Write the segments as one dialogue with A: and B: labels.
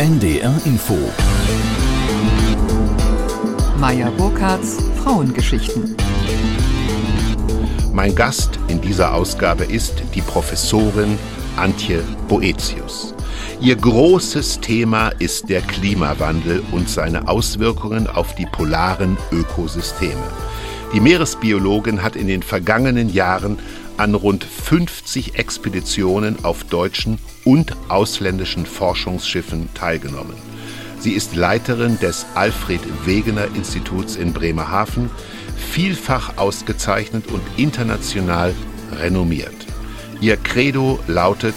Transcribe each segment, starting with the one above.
A: NDR Info.
B: Meier Burkhardts Frauengeschichten.
C: Mein Gast in dieser Ausgabe ist die Professorin Antje Boetius. Ihr großes Thema ist der Klimawandel und seine Auswirkungen auf die polaren Ökosysteme. Die Meeresbiologin hat in den vergangenen Jahren an rund 50 Expeditionen auf deutschen und ausländischen Forschungsschiffen teilgenommen. Sie ist Leiterin des Alfred Wegener Instituts in Bremerhaven, vielfach ausgezeichnet und international renommiert. Ihr Credo lautet,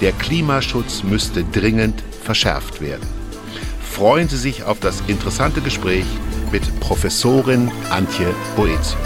C: der Klimaschutz müsste dringend verschärft werden. Freuen Sie sich auf das interessante Gespräch mit Professorin Antje Boetius.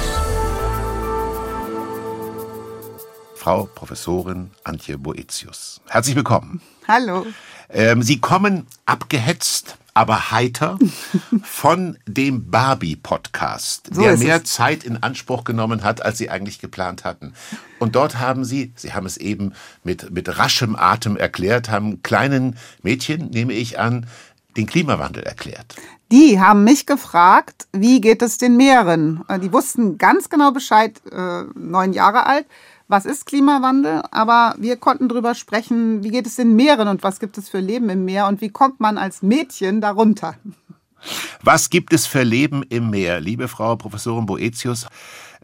C: Frau Professorin Antje Boetius. Herzlich willkommen.
D: Hallo.
C: Ähm, Sie kommen abgehetzt, aber heiter von dem Barbie-Podcast,
D: So
C: der mehr
D: es.
C: Zeit in Anspruch genommen hat, als Sie eigentlich geplant hatten. Und dort haben Sie, Sie haben es eben mit, mit raschem Atem erklärt, haben kleinen Mädchen, nehme ich an, den Klimawandel erklärt.
D: Die haben mich gefragt, wie geht es den Meeren? Äh, Die wussten ganz genau Bescheid, äh, neun Jahre alt. Was ist Klimawandel? Aber wir konnten drüber sprechen, wie geht es den Meeren und was gibt es für Leben im Meer und wie kommt man als Mädchen darunter?
C: Was gibt es für Leben im Meer? Liebe Frau Professorin Boetius,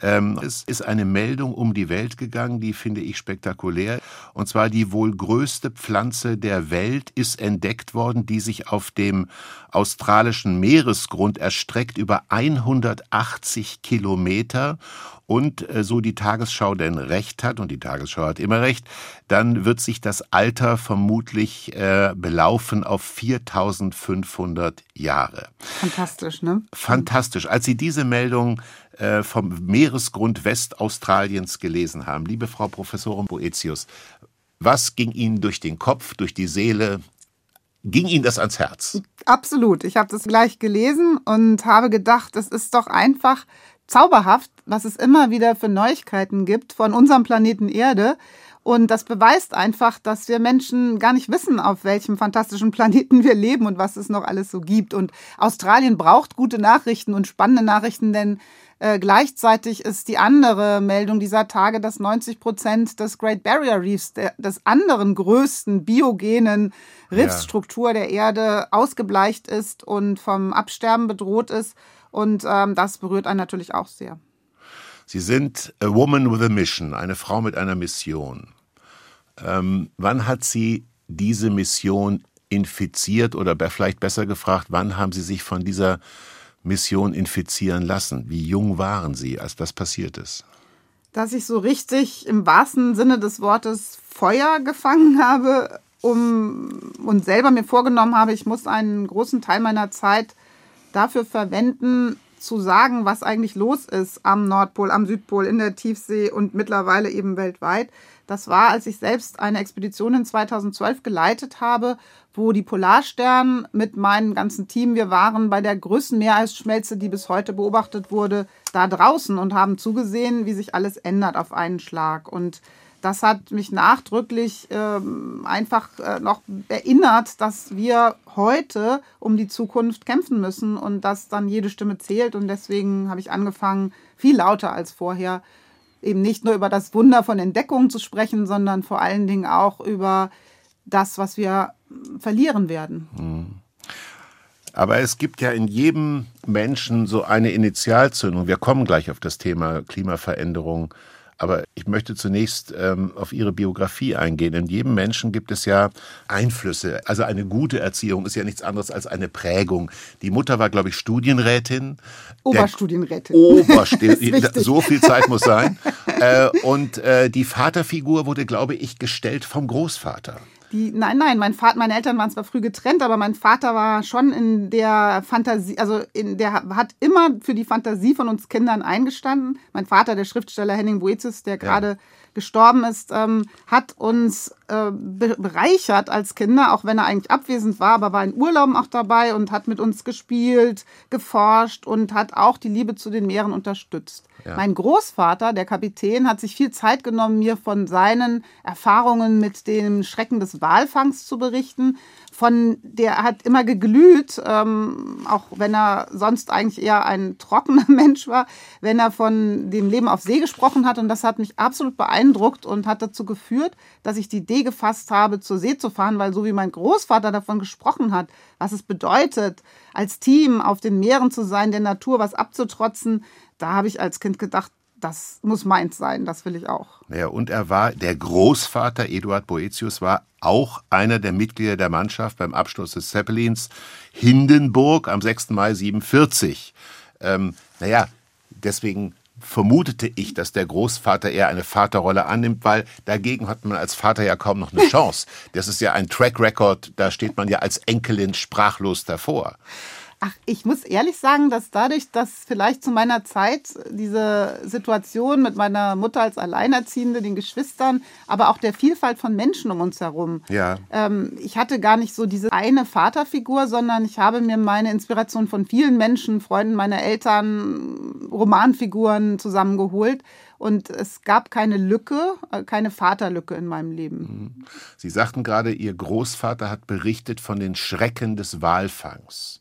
C: ähm, es ist eine Meldung um die Welt gegangen, die finde ich spektakulär. Und zwar die wohl größte Pflanze der Welt ist entdeckt worden, die sich auf dem australischen Meeresgrund erstreckt über 180 Kilometer. Und äh, so die Tagesschau denn recht hat, und die Tagesschau hat immer recht, dann wird sich das Alter vermutlich äh, belaufen auf 4500 Jahre.
D: Fantastisch, ne?
C: Fantastisch. Als Sie diese Meldung äh, vom Meeresgrund Westaustraliens gelesen haben, liebe Frau Professorin Boetius, was ging Ihnen durch den Kopf, durch die Seele? Ging Ihnen das ans Herz?
D: Absolut. Ich habe das gleich gelesen und habe gedacht, es ist doch einfach zauberhaft, was es immer wieder für Neuigkeiten gibt von unserem Planeten Erde. Und das beweist einfach, dass wir Menschen gar nicht wissen, auf welchem fantastischen Planeten wir leben und was es noch alles so gibt. Und Australien braucht gute Nachrichten und spannende Nachrichten, denn äh, gleichzeitig ist die andere Meldung dieser Tage, dass 90 Prozent des Great Barrier Reefs, der, des anderen größten biogenen Riffsstruktur der Erde, ausgebleicht ist und vom Absterben bedroht ist. Und ähm, das berührt einen natürlich auch sehr.
C: Sie sind a woman with a mission, eine Frau mit einer Mission. Ähm, wann hat Sie diese Mission infiziert oder vielleicht besser gefragt, wann haben Sie sich von dieser Mission infizieren lassen? Wie jung waren Sie, als das passiert ist?
D: dass ich so richtig im wahrsten Sinne des Wortes Feuer gefangen habe um, und selber mir vorgenommen habe, ich muss einen großen Teil meiner Zeit dafür verwenden, zu sagen, was eigentlich los ist am Nordpol, am Südpol, in der Tiefsee und mittlerweile eben weltweit. Das war, als ich selbst eine Expedition in 2012 geleitet habe, wo die Polarstern mit meinem ganzen Team, wir waren bei der größten Meereisschmelze, die bis heute beobachtet wurde, da draußen und haben zugesehen, wie sich alles ändert auf einen Schlag. Und das hat mich nachdrücklich ähm, einfach äh, noch erinnert, dass wir heute um die Zukunft kämpfen müssen und dass dann jede Stimme zählt. Und deswegen habe ich angefangen, viel lauter als vorher, eben nicht nur über das Wunder von Entdeckungen zu sprechen, sondern vor allen Dingen auch über das, was wir verlieren werden.
C: Aber es gibt ja in jedem Menschen so eine Initialzündung. Wir kommen gleich auf das Thema Klimaveränderung. Aber ich möchte zunächst ähm, auf Ihre Biografie eingehen. In jedem Menschen gibt es ja Einflüsse. Also eine gute Erziehung ist ja nichts anderes als eine Prägung. Die Mutter war, glaube ich, Studienrätin.
D: Oberstudienrätin.
C: Oberstudienrätin. So viel Zeit muss sein. äh, und äh, die Vaterfigur wurde, glaube ich, gestellt vom Großvater.
D: Die, nein, nein, mein Vater, meine Eltern waren zwar früh getrennt, aber mein Vater war schon in der Fantasie, also in der hat immer für die Fantasie von uns Kindern eingestanden. Mein Vater, der Schriftsteller Henning Boetius, der gerade gestorben ist, ähm, hat uns äh, bereichert als Kinder, auch wenn er eigentlich abwesend war, aber war in Urlauben auch dabei und hat mit uns gespielt, geforscht und hat auch die Liebe zu den Meeren unterstützt. Ja. Mein Großvater, der Kapitän, hat sich viel Zeit genommen, mir von seinen Erfahrungen mit dem Schrecken des Walfangs zu berichten. Von der hat immer geglüht, ähm, auch wenn er sonst eigentlich eher ein trockener Mensch war, wenn er von dem Leben auf See gesprochen hat. Und das hat mich absolut beeindruckt und hat dazu geführt, dass ich die Idee gefasst habe, zur See zu fahren, weil so wie mein Großvater davon gesprochen hat, was es bedeutet, als Team auf den Meeren zu sein, der Natur was abzutrotzen, da habe ich als Kind gedacht, das muss meins sein, das will ich auch.
C: Ja, und er war, der Großvater Eduard Boetius war auch einer der Mitglieder der Mannschaft beim Absturz des Zeppelins Hindenburg am 6. Mai 47. Ähm, naja, deswegen vermutete ich, dass der Großvater eher eine Vaterrolle annimmt, weil dagegen hat man als Vater ja kaum noch eine Chance. Das ist ja ein Track Record, da steht man ja als Enkelin sprachlos davor.
D: Ach, ich muss ehrlich sagen, dass dadurch, dass vielleicht zu meiner Zeit diese Situation mit meiner Mutter als Alleinerziehende, den Geschwistern, aber auch der Vielfalt von Menschen um uns herum,
C: ja.
D: ähm, ich hatte gar nicht so diese eine Vaterfigur, sondern ich habe mir meine Inspiration von vielen Menschen, Freunden meiner Eltern, Romanfiguren zusammengeholt. Und es gab keine Lücke, äh, keine Vaterlücke in meinem Leben. Mhm.
C: Sie sagten gerade, Ihr Großvater hat berichtet von den Schrecken des Walfangs.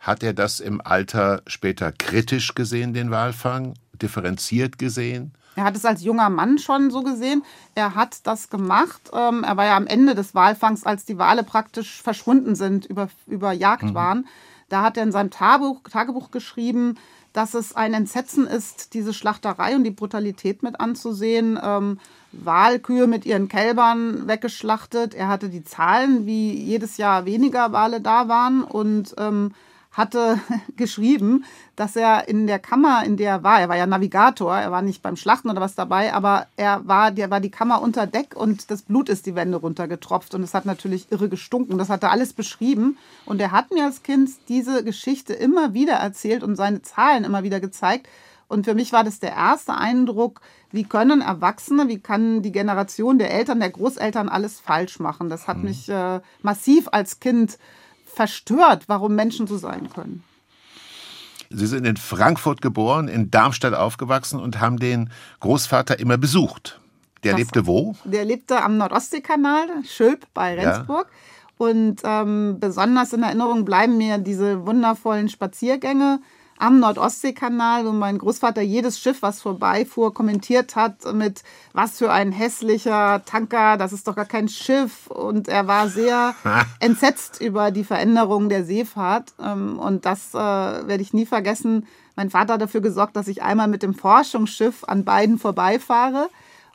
C: Hat er das im Alter später kritisch gesehen, den Walfang, differenziert gesehen?
D: Er hat es als junger Mann schon so gesehen. Er hat das gemacht. Ähm, er war ja am Ende des Walfangs, als die Wale praktisch verschwunden sind, über, über Jagd mhm. waren. Da hat er in seinem Tagebuch, Tagebuch geschrieben, dass es ein Entsetzen ist, diese Schlachterei und die Brutalität mit anzusehen. Ähm, Walkühe mit ihren Kälbern weggeschlachtet. Er hatte die Zahlen, wie jedes Jahr weniger Wale da waren und ähm, hatte geschrieben, dass er in der Kammer, in der er war, er war ja Navigator, er war nicht beim Schlachten oder was dabei, aber er war, der war die Kammer unter Deck und das Blut ist die Wände runtergetropft und es hat natürlich irre gestunken. Das hat er alles beschrieben und er hat mir als Kind diese Geschichte immer wieder erzählt und seine Zahlen immer wieder gezeigt. Und für mich war das der erste Eindruck, wie können Erwachsene, wie kann die Generation der Eltern, der Großeltern alles falsch machen. Das hat mhm. mich äh, massiv als Kind verstört, warum Menschen so sein können.
C: Sie sind in Frankfurt geboren, in Darmstadt aufgewachsen und haben den Großvater immer besucht. Der das, lebte wo?
D: Der lebte am Nordostseekanal, Schülp bei Rendsburg. Ja. Und ähm, besonders in Erinnerung bleiben mir diese wundervollen Spaziergänge am Nordostseekanal, wo mein Großvater jedes Schiff, was vorbeifuhr, kommentiert hat mit, was für ein hässlicher Tanker, das ist doch gar kein Schiff. Und er war sehr entsetzt über die Veränderung der Seefahrt. Ähm, und das äh, werde ich nie vergessen. Mein Vater hat dafür gesorgt, dass ich einmal mit dem Forschungsschiff an beiden vorbeifahre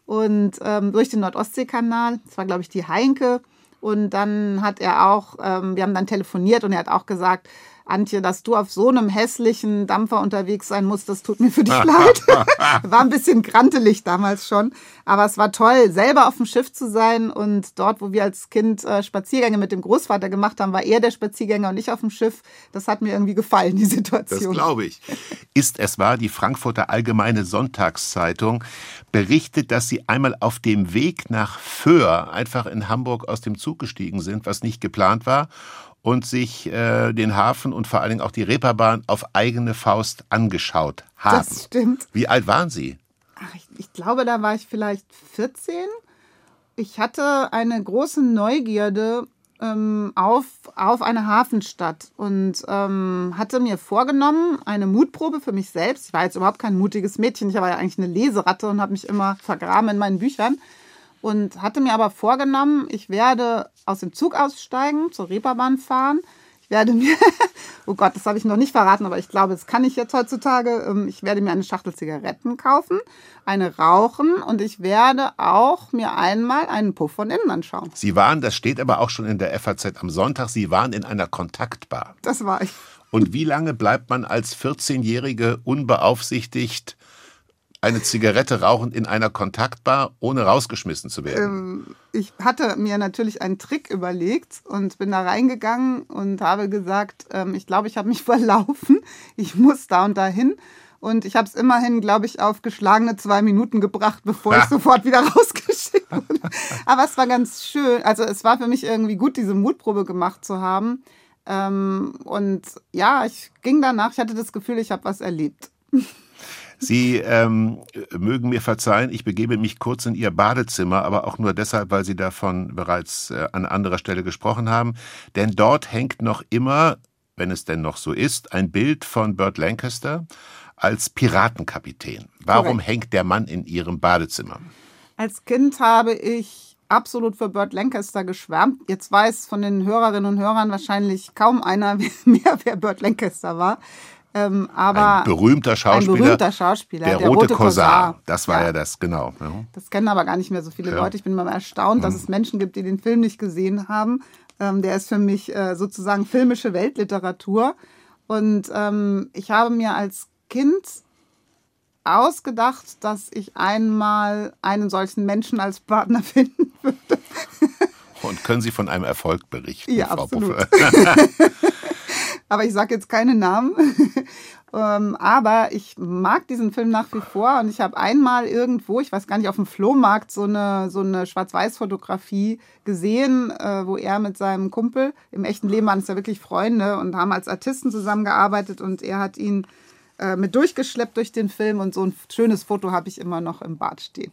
D: und ähm, durch den Nordostseekanal. Das war, glaube ich, die Heinke. Und dann hat er auch, ähm, wir haben dann telefoniert und er hat auch gesagt, Antje, dass du auf so einem hässlichen Dampfer unterwegs sein musst, das tut mir für dich leid. war ein bisschen grantelig damals schon. Aber es war toll, selber auf dem Schiff zu sein. Und dort, wo wir als Kind äh, Spaziergänge mit dem Großvater gemacht haben, war er der Spaziergänger und ich auf dem Schiff. Das hat mir irgendwie gefallen, die Situation.
C: Das glaube ich. Ist es wahr, die Frankfurter Allgemeine Sonntagszeitung berichtet, dass sie einmal auf dem Weg nach Föhr einfach in Hamburg aus dem Zug gestiegen sind, was nicht geplant war und sich äh, den Hafen und vor allen Dingen auch die Reeperbahn auf eigene Faust angeschaut haben.
D: Das stimmt.
C: Wie alt waren Sie?
D: Ach, ich, ich glaube, da war ich vielleicht 14. Ich hatte eine große Neugierde ähm, auf, auf eine Hafenstadt und ähm, hatte mir vorgenommen, eine Mutprobe für mich selbst. Ich war jetzt überhaupt kein mutiges Mädchen, ich war ja eigentlich eine Leseratte und habe mich immer vergraben in meinen Büchern und hatte mir aber vorgenommen, ich werde aus dem Zug aussteigen, zur Reeperbahn fahren. Ich werde mir, oh Gott, das habe ich noch nicht verraten, aber ich glaube, das kann ich jetzt heutzutage. Ähm, ich werde mir eine Schachtel Zigaretten kaufen, eine rauchen und ich werde auch mir einmal einen Puff von innen anschauen.
C: Sie waren, das steht aber auch schon in der FAZ am Sonntag, Sie waren in einer Kontaktbar.
D: Das war ich.
C: Und wie lange bleibt man als 14-Jährige unbeaufsichtigt eine Zigarette rauchend in einer Kontaktbar, ohne rausgeschmissen zu werden?
D: Ähm, ich hatte mir natürlich einen Trick überlegt und bin da reingegangen und habe gesagt, ähm, ich glaube, ich habe mich verlaufen. Ich muss da und dahin Und ich habe es immerhin, glaube ich, auf geschlagene zwei Minuten gebracht, bevor ich sofort wieder rausgeschickt wurde. Aber es war ganz schön. Also es war für mich irgendwie gut, diese Mutprobe gemacht zu haben. Ähm, und ja, ich ging danach, ich hatte das Gefühl, ich habe was erlebt.
C: Sie ähm, mögen mir verzeihen, ich begebe mich kurz in Ihr Badezimmer, aber auch nur deshalb, weil Sie davon bereits äh, an anderer Stelle gesprochen haben. Denn dort hängt noch immer, wenn es denn noch so ist, ein Bild von Burt Lancaster als Piratenkapitän. Warum Korrekt. hängt der Mann in Ihrem Badezimmer?
D: Als Kind habe ich absolut für Burt Lancaster geschwärmt. Jetzt weiß von den Hörerinnen und Hörern wahrscheinlich kaum einer mehr, wer Burt Lancaster war.
C: Ähm, aber ein berühmter Schauspieler.
D: Ein berühmter Schauspieler.
C: Der, der rote, rote Korsar. Das war ja, ja das, genau.
D: Das kennen aber gar nicht mehr so viele ja. Leute. Ich bin mal erstaunt, dass mhm. es Menschen gibt, die den Film nicht gesehen haben. Ähm, der ist für mich äh, sozusagen filmische Weltliteratur. Und ähm, ich habe mir als Kind ausgedacht, dass ich einmal einen solchen Menschen als Partner finden würde.
C: Und können Sie von einem Erfolg berichten,
D: ja, Frau absolut. aber ich sage jetzt keine Namen. ähm, aber ich mag diesen Film nach wie vor und ich habe einmal irgendwo, ich weiß gar nicht, auf dem Flohmarkt so eine, so eine Schwarz-Weiß-Fotografie gesehen, äh, wo er mit seinem Kumpel, im echten Leben waren es ja wirklich Freunde und haben als Artisten zusammengearbeitet und er hat ihn äh, mit durchgeschleppt durch den Film und so ein schönes Foto habe ich immer noch im Bad stehen.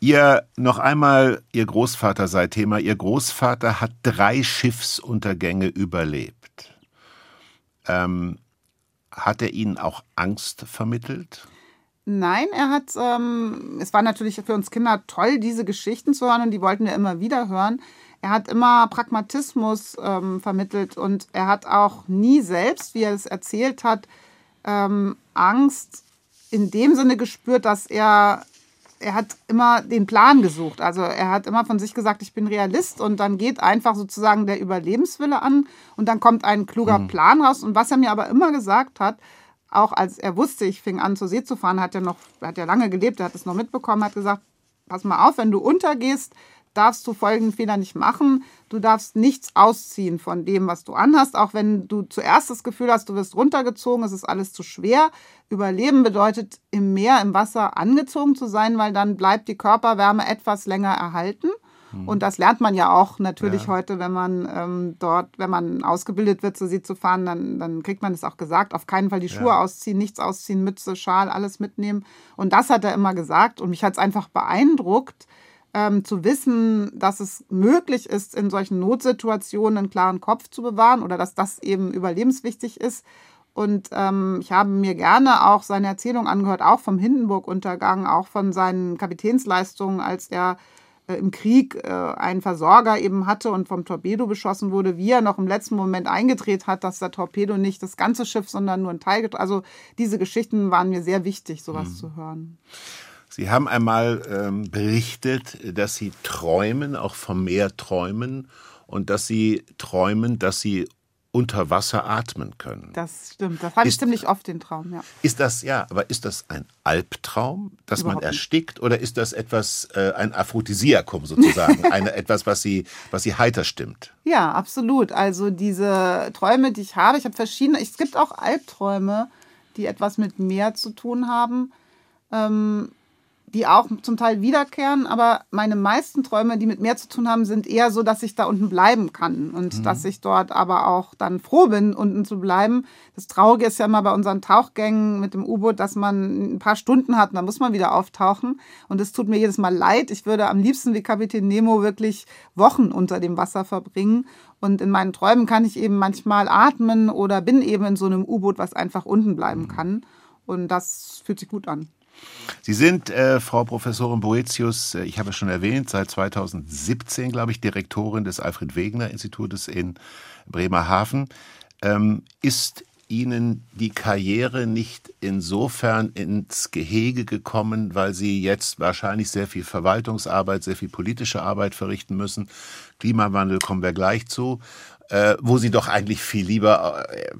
C: Ihr noch einmal, Ihr Großvater sei Thema. Ihr Großvater hat drei Schiffsuntergänge überlebt. Ähm, hat er Ihnen auch Angst vermittelt?
D: Nein, er hat, ähm, es war natürlich für uns Kinder toll, diese Geschichten zu hören und die wollten wir immer wieder hören. Er hat immer Pragmatismus ähm, vermittelt und er hat auch nie selbst, wie er es erzählt hat, ähm, Angst in dem Sinne gespürt, dass er er hat immer den Plan gesucht. Also er hat immer von sich gesagt, ich bin Realist und dann geht einfach sozusagen der Überlebenswille an und dann kommt ein kluger mhm. Plan raus. Und was er mir aber immer gesagt hat, auch als er wusste, ich fing an zur See zu fahren, hat er noch, hat ja lange gelebt, er hat es noch mitbekommen, hat gesagt, pass mal auf, wenn du untergehst, darfst du folgenden Fehler nicht machen. Du darfst nichts ausziehen von dem, was du anhast, auch wenn du zuerst das Gefühl hast, du wirst runtergezogen, es ist alles zu schwer. Überleben bedeutet im Meer, im Wasser angezogen zu sein, weil dann bleibt die Körperwärme etwas länger erhalten. Hm. Und das lernt man ja auch natürlich ja. heute, wenn man ähm, dort, wenn man ausgebildet wird, so sie zu fahren, dann, dann kriegt man es auch gesagt. Auf keinen Fall die Schuhe ja. ausziehen, nichts ausziehen, Mütze, Schal, alles mitnehmen. Und das hat er immer gesagt. Und mich hat es einfach beeindruckt, ähm, zu wissen, dass es möglich ist, in solchen Notsituationen einen klaren Kopf zu bewahren oder dass das eben überlebenswichtig ist. Und ähm, ich habe mir gerne auch seine Erzählung angehört, auch vom Hindenburg-Untergang, auch von seinen Kapitänsleistungen, als er äh, im Krieg äh, einen Versorger eben hatte und vom Torpedo beschossen wurde, wie er noch im letzten Moment eingedreht hat, dass der Torpedo nicht das ganze Schiff, sondern nur ein Teil. Also diese Geschichten waren mir sehr wichtig, sowas mhm. zu hören.
C: Sie haben einmal ähm, berichtet, dass Sie träumen, auch vom Meer träumen und dass Sie träumen, dass Sie unter Wasser atmen können.
D: Das stimmt. Das hatte ich ziemlich oft den Traum, ja.
C: Ist das, ja, aber ist das ein Albtraum, dass Überhaupt man erstickt, nicht. oder ist das etwas, äh, ein Aphrodisiakum sozusagen? eine, etwas, was sie, was sie heiter stimmt?
D: Ja, absolut. Also diese Träume, die ich habe, ich habe verschiedene, es gibt auch Albträume, die etwas mit Meer zu tun haben. Ähm, die auch zum Teil wiederkehren, aber meine meisten Träume, die mit mehr zu tun haben, sind eher so, dass ich da unten bleiben kann und mhm. dass ich dort aber auch dann froh bin, unten zu bleiben. Das Traurige ist ja immer bei unseren Tauchgängen mit dem U-Boot, dass man ein paar Stunden hat und dann muss man wieder auftauchen und es tut mir jedes Mal leid. Ich würde am liebsten wie Kapitän Nemo wirklich Wochen unter dem Wasser verbringen und in meinen Träumen kann ich eben manchmal atmen oder bin eben in so einem U-Boot, was einfach unten bleiben mhm. kann und das fühlt sich gut an.
C: Sie sind, äh, Frau Professorin Boetius, äh, ich habe es schon erwähnt, seit 2017, glaube ich, Direktorin des Alfred Wegener Institutes in Bremerhaven. Ähm, ist Ihnen die Karriere nicht insofern ins Gehege gekommen, weil Sie jetzt wahrscheinlich sehr viel Verwaltungsarbeit, sehr viel politische Arbeit verrichten müssen? Klimawandel kommen wir gleich zu äh, wo sie doch eigentlich viel lieber äh,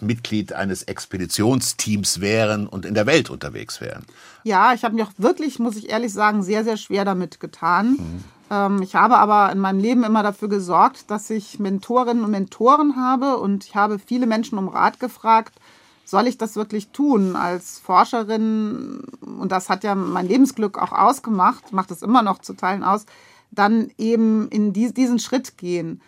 C: Mitglied eines Expeditionsteams wären und in der Welt unterwegs wären.
D: Ja, ich habe mich auch wirklich, muss ich ehrlich sagen, sehr, sehr schwer damit getan. Mhm. Ähm, ich habe aber in meinem Leben immer dafür gesorgt, dass ich Mentorinnen und Mentoren habe und ich habe viele Menschen um Rat gefragt soll ich das wirklich tun als Forscherin? Und das hat ja mein Lebensglück auch ausgemacht, macht es immer noch zu Teilen aus, dann eben in diesen Schritt gehen.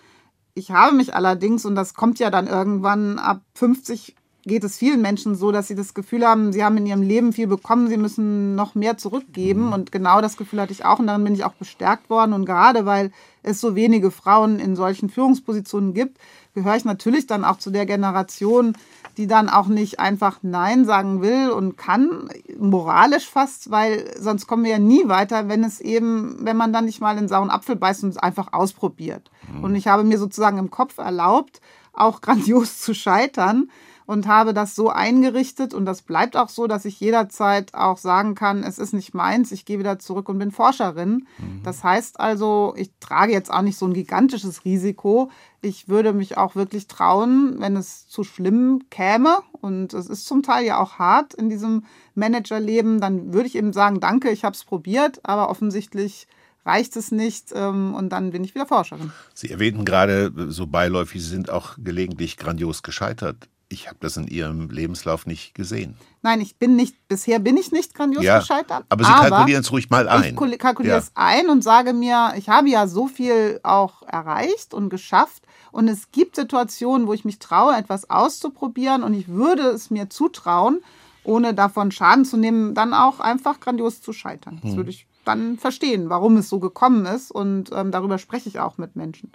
D: Ich habe mich allerdings, und das kommt ja dann irgendwann ab 50 geht es vielen Menschen so, dass sie das Gefühl haben, sie haben in ihrem Leben viel bekommen, sie müssen noch mehr zurückgeben. Mhm. Und genau das Gefühl hatte ich auch und darin bin ich auch bestärkt worden. Und gerade weil es so wenige Frauen in solchen Führungspositionen gibt, gehöre ich natürlich dann auch zu der Generation, die dann auch nicht einfach Nein sagen will und kann, moralisch fast, weil sonst kommen wir ja nie weiter, wenn es eben, wenn man dann nicht mal in sauren Apfel beißt und es einfach ausprobiert. Mhm. Und ich habe mir sozusagen im Kopf erlaubt, auch grandios zu scheitern und habe das so eingerichtet und das bleibt auch so, dass ich jederzeit auch sagen kann, es ist nicht meins, ich gehe wieder zurück und bin Forscherin. Mhm. Das heißt also, ich trage jetzt auch nicht so ein gigantisches Risiko. Ich würde mich auch wirklich trauen, wenn es zu schlimm käme und es ist zum Teil ja auch hart in diesem Managerleben, dann würde ich eben sagen, danke, ich habe es probiert, aber offensichtlich reicht es nicht ähm, und dann bin ich wieder Forscherin.
C: Sie erwähnten gerade so beiläufig, Sie sind auch gelegentlich grandios gescheitert. Ich habe das in Ihrem Lebenslauf nicht gesehen.
D: Nein, ich bin nicht, bisher bin ich nicht grandios ja, gescheitert.
C: Aber Sie kalkulieren es ruhig mal ein.
D: Ich kalkuliere ja. es ein und sage mir, ich habe ja so viel auch erreicht und geschafft. Und es gibt Situationen, wo ich mich traue, etwas auszuprobieren und ich würde es mir zutrauen, ohne davon Schaden zu nehmen, dann auch einfach grandios zu scheitern. Das hm. würde ich dann verstehen, warum es so gekommen ist. Und ähm, darüber spreche ich auch mit Menschen.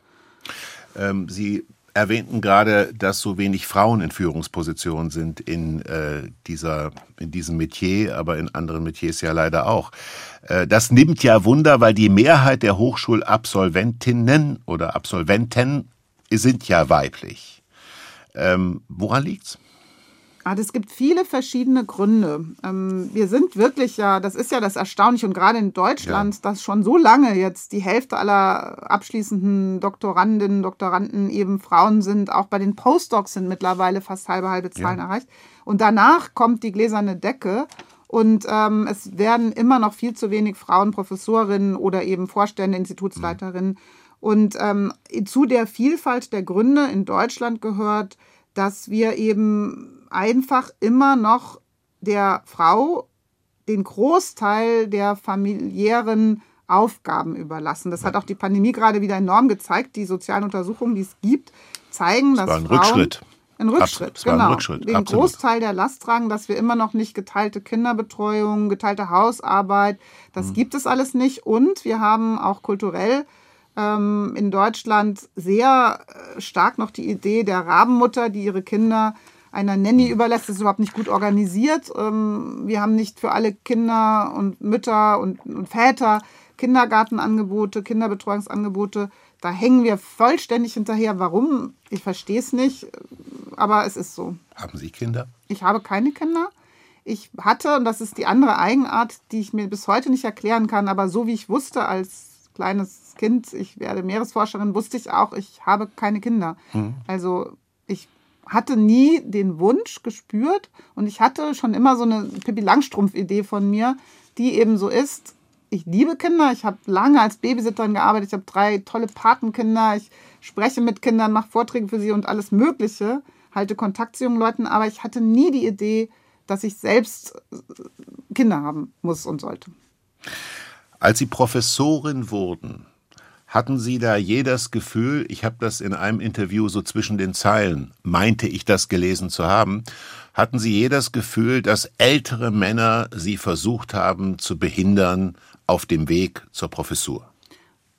C: Ähm, Sie erwähnten gerade, dass so wenig Frauen in Führungspositionen sind in, äh, dieser, in diesem Metier, aber in anderen Metiers ja leider auch. Äh, das nimmt ja Wunder, weil die Mehrheit der Hochschulabsolventinnen oder Absolventen sind ja weiblich. Ähm, woran liegt's?
D: Ah, es gibt viele verschiedene Gründe. Ähm, wir sind wirklich ja, das ist ja das Erstaunliche und gerade in Deutschland, ja. dass schon so lange jetzt die Hälfte aller abschließenden Doktorandinnen, Doktoranden eben Frauen sind. Auch bei den Postdocs sind mittlerweile fast halbe, halbe Zahlen ja. erreicht. Und danach kommt die gläserne Decke. Und ähm, es werden immer noch viel zu wenig Frauen Professorinnen oder eben Vorstände, Institutsleiterinnen. Mhm. Und ähm, zu der Vielfalt der Gründe in Deutschland gehört, dass wir eben einfach immer noch der Frau den Großteil der familiären Aufgaben überlassen. Das hat auch die Pandemie gerade wieder enorm gezeigt. Die sozialen Untersuchungen, die es gibt, zeigen, das dass
C: war ein Frauen Rückschritt.
D: Ein Rückschritt, Absolut. genau. Ein Rückschritt. Den Absolut. Großteil der Last tragen, dass wir immer noch nicht geteilte Kinderbetreuung, geteilte Hausarbeit, das mhm. gibt es alles nicht. Und wir haben auch kulturell ähm, in Deutschland sehr äh, stark noch die Idee der Rabenmutter, die ihre Kinder einer Nanny überlässt. Das ist überhaupt nicht gut organisiert. Ähm, wir haben nicht für alle Kinder und Mütter und, und Väter Kindergartenangebote, Kinderbetreuungsangebote. Da hängen wir vollständig hinterher. Warum? Ich verstehe es nicht, aber es ist so.
C: Haben Sie Kinder?
D: Ich habe keine Kinder. Ich hatte, und das ist die andere Eigenart, die ich mir bis heute nicht erklären kann, aber so wie ich wusste als kleines Kind, ich werde Meeresforscherin, wusste ich auch, ich habe keine Kinder. Mhm. Also ich hatte nie den Wunsch gespürt und ich hatte schon immer so eine Pippi Langstrumpf-Idee von mir, die eben so ist. Ich liebe Kinder, ich habe lange als Babysitterin gearbeitet, ich habe drei tolle Patenkinder, ich spreche mit Kindern, mache Vorträge für sie und alles Mögliche, halte Kontakt zu jungen Leuten, aber ich hatte nie die Idee, dass ich selbst Kinder haben muss und sollte.
C: Als Sie Professorin wurden, hatten Sie da je das Gefühl, ich habe das in einem Interview so zwischen den Zeilen, meinte ich das gelesen zu haben, hatten Sie je das Gefühl, dass ältere Männer Sie versucht haben zu behindern auf dem Weg zur Professur?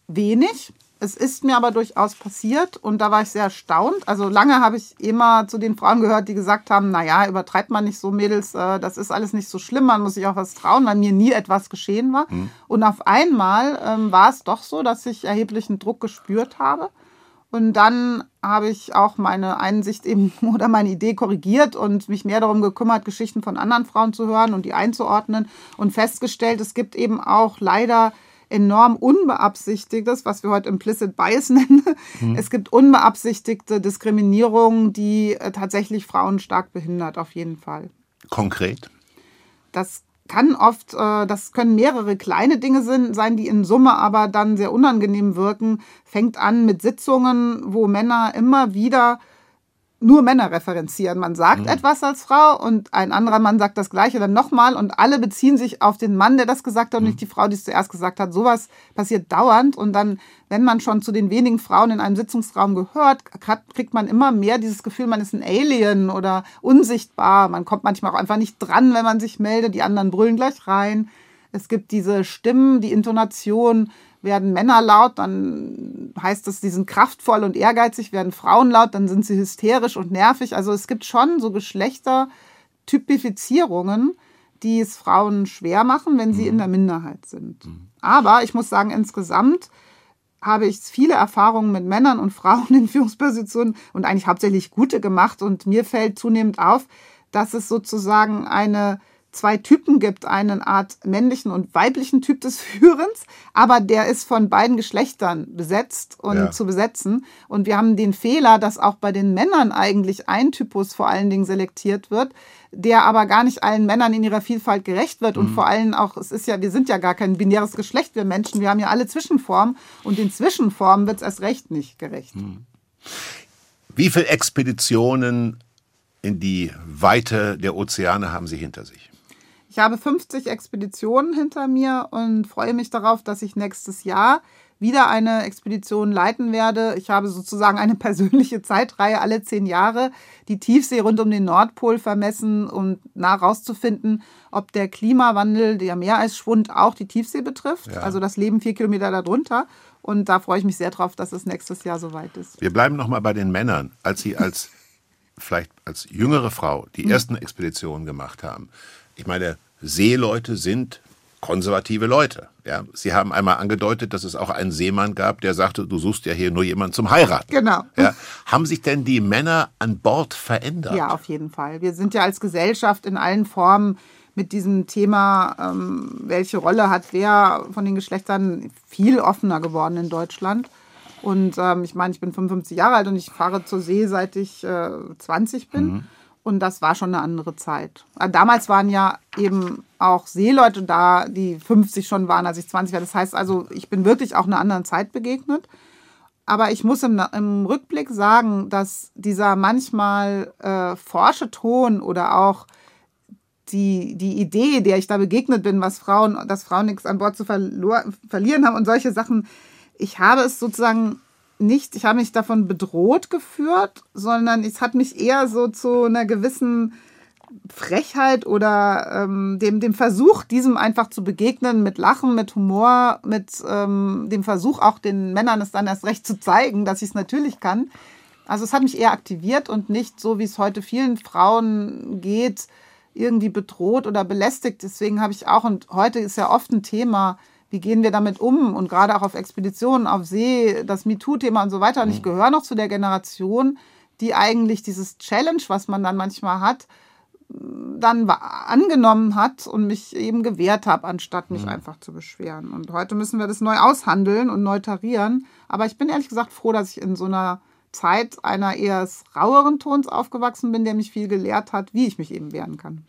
D: Wenig. Es ist mir aber durchaus passiert und da war ich sehr erstaunt. Also lange habe ich immer zu den Frauen gehört, die gesagt haben, naja, übertreibt man nicht so, Mädels, äh, das ist alles nicht so schlimm, man muss sich auch was trauen, weil mir nie etwas geschehen war. Mhm. Und auf einmal ähm, war es doch so, dass ich erheblichen Druck gespürt habe. Und dann habe ich auch meine Einsicht eben oder meine Idee korrigiert und mich mehr darum gekümmert, Geschichten von anderen Frauen zu hören und die einzuordnen und festgestellt, es gibt eben auch leider enorm unbeabsichtigtes, was wir heute Implicit Bias nennen. Mhm. Es gibt unbeabsichtigte Diskriminierung, die äh, tatsächlich Frauen stark behindert, auf jeden Fall.
C: Konkret?
D: Das kann oft, äh, das können mehrere kleine Dinge sein, die in Summe aber dann sehr unangenehm wirken. Fängt an mit Sitzungen, wo Männer immer wieder nur Männer referenzieren. Man sagt mhm. etwas als Frau und ein anderer Mann sagt das Gleiche dann nochmal und alle beziehen sich auf den Mann, der das gesagt hat und mhm. nicht die Frau, die es zuerst gesagt hat. Sowas passiert dauernd und dann, wenn man schon zu den wenigen Frauen in einem Sitzungsraum gehört, kriegt man immer mehr dieses Gefühl, man ist ein Alien oder unsichtbar. Man kommt manchmal auch einfach nicht dran, wenn man sich meldet. Die anderen brüllen gleich rein. Es gibt diese Stimmen, die Intonation, werden Männer laut, dann heißt es, sie sind kraftvoll und ehrgeizig, werden Frauen laut, dann sind sie hysterisch und nervig. Also es gibt schon so Geschlechtertypifizierungen, die es Frauen schwer machen, wenn sie mhm. in der Minderheit sind. Mhm. Aber ich muss sagen, insgesamt habe ich viele Erfahrungen mit Männern und Frauen in Führungspositionen und eigentlich hauptsächlich gute gemacht. Und mir fällt zunehmend auf, dass es sozusagen eine zwei Typen gibt, eine Art männlichen und weiblichen Typ des Führens, aber der ist von beiden Geschlechtern besetzt und ja. zu besetzen. Und wir haben den Fehler, dass auch bei den Männern eigentlich ein Typus vor allen Dingen selektiert wird, der aber gar nicht allen Männern in ihrer Vielfalt gerecht wird und mhm. vor allem auch, es ist ja, wir sind ja gar kein binäres Geschlecht, wir Menschen, wir haben ja alle Zwischenformen und den Zwischenformen wird es erst recht nicht gerecht. Mhm.
C: Wie viele Expeditionen in die Weite der Ozeane haben Sie hinter sich?
D: Ich habe 50 Expeditionen hinter mir und freue mich darauf, dass ich nächstes Jahr wieder eine Expedition leiten werde. Ich habe sozusagen eine persönliche Zeitreihe alle zehn Jahre, die Tiefsee rund um den Nordpol vermessen, um nach herauszufinden, ob der Klimawandel, der Meereisschwund auch die Tiefsee betrifft. Ja. Also das Leben vier Kilometer darunter. Und da freue ich mich sehr drauf, dass es nächstes Jahr soweit ist.
C: Wir bleiben nochmal bei den Männern. Als Sie als vielleicht als jüngere Frau die hm. ersten Expeditionen gemacht haben, ich meine, Seeleute sind konservative Leute. Ja, Sie haben einmal angedeutet, dass es auch einen Seemann gab, der sagte, du suchst ja hier nur jemanden zum Heiraten.
D: Genau.
C: Ja, haben sich denn die Männer an Bord verändert?
D: Ja, auf jeden Fall. Wir sind ja als Gesellschaft in allen Formen mit diesem Thema, ähm, welche Rolle hat wer von den Geschlechtern, viel offener geworden in Deutschland. Und ähm, ich meine, ich bin 55 Jahre alt und ich fahre zur See, seit ich äh, 20 bin. Mhm. Und das war schon eine andere Zeit. Äh, damals waren ja eben auch Seeleute da, die 50 schon waren, als ich 20 war. Das heißt also, ich bin wirklich auch einer anderen Zeit begegnet. Aber ich muss im, im Rückblick sagen, dass dieser manchmal äh, forsche Ton oder auch die, die Idee, der ich da begegnet bin, was Frauen, dass Frauen nichts an Bord zu verlieren haben und solche Sachen, ich habe es sozusagen nicht, ich habe mich davon bedroht geführt, sondern es hat mich eher so zu einer gewissen Frechheit oder ähm, dem, dem Versuch, diesem einfach zu begegnen, mit Lachen, mit Humor, mit ähm, dem Versuch, auch den Männern es dann erst recht zu zeigen, dass ich es natürlich kann. Also es hat mich eher aktiviert und nicht so, wie es heute vielen Frauen geht, irgendwie bedroht oder belästigt. Deswegen habe ich auch, und heute ist ja oft ein Thema, wie gehen wir damit um? Und gerade auch auf Expeditionen, auf See, das MeToo-Thema und so weiter. Und ich mhm. gehöre noch zu der Generation, die eigentlich dieses Challenge, was man dann manchmal hat, dann angenommen hat und mich eben gewehrt habe, anstatt mich mhm. einfach zu beschweren. Und heute müssen wir das neu aushandeln und neu tarieren. Aber ich bin ehrlich gesagt froh, dass ich in so einer Zeit einer eher raueren Tons aufgewachsen bin, der mich viel gelehrt hat, wie ich mich eben wehren kann.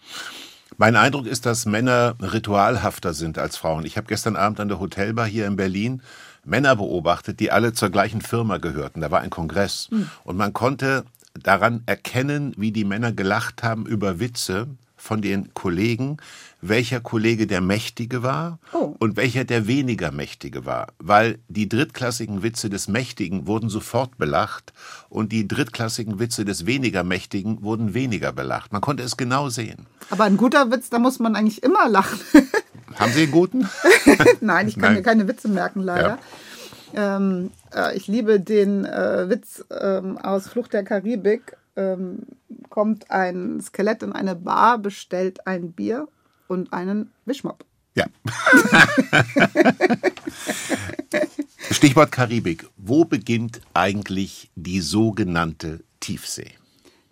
C: Mein Eindruck ist, dass Männer ritualhafter sind als Frauen. Ich habe gestern Abend an der Hotelbar hier in Berlin Männer beobachtet, die alle zur gleichen Firma gehörten. Da war ein Kongress. Mhm. Und man konnte daran erkennen, wie die Männer gelacht haben über Witze von den Kollegen, welcher Kollege der Mächtige war oh. und welcher der weniger Mächtige war. Weil die drittklassigen Witze des Mächtigen wurden sofort belacht und die drittklassigen Witze des weniger Mächtigen wurden weniger belacht. Man konnte es genau sehen.
D: Aber ein guter Witz, da muss man eigentlich immer lachen.
C: Haben Sie einen guten?
D: Nein, ich kann Nein. mir keine Witze merken, leider. Ja. Ähm, äh, ich liebe den äh, Witz ähm, aus Flucht der Karibik. Ähm, kommt ein Skelett in eine Bar, bestellt ein Bier und einen Wischmopp.
C: Ja. Stichwort Karibik. Wo beginnt eigentlich die sogenannte Tiefsee?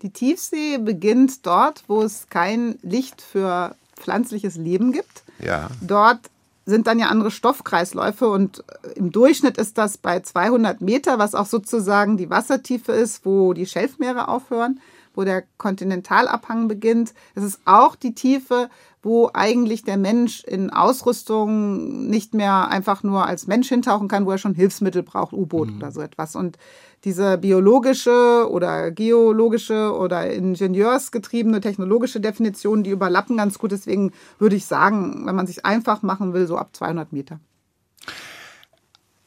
D: Die Tiefsee beginnt dort, wo es kein Licht für pflanzliches Leben gibt.
C: Ja.
D: Dort sind dann ja andere Stoffkreisläufe und im Durchschnitt ist das bei 200 Meter, was auch sozusagen die Wassertiefe ist, wo die Schelfmeere aufhören. wo der Kontinentalabhang beginnt. Es ist auch die Tiefe, wo eigentlich der Mensch in Ausrüstung nicht mehr einfach nur als Mensch hintauchen kann, wo er schon Hilfsmittel braucht, U-Boot mhm. oder so etwas. Und diese biologische oder geologische oder ingenieursgetriebene technologische Definition, die überlappen ganz gut. Deswegen würde ich sagen, wenn man sich einfach machen will, so ab 200 Meter.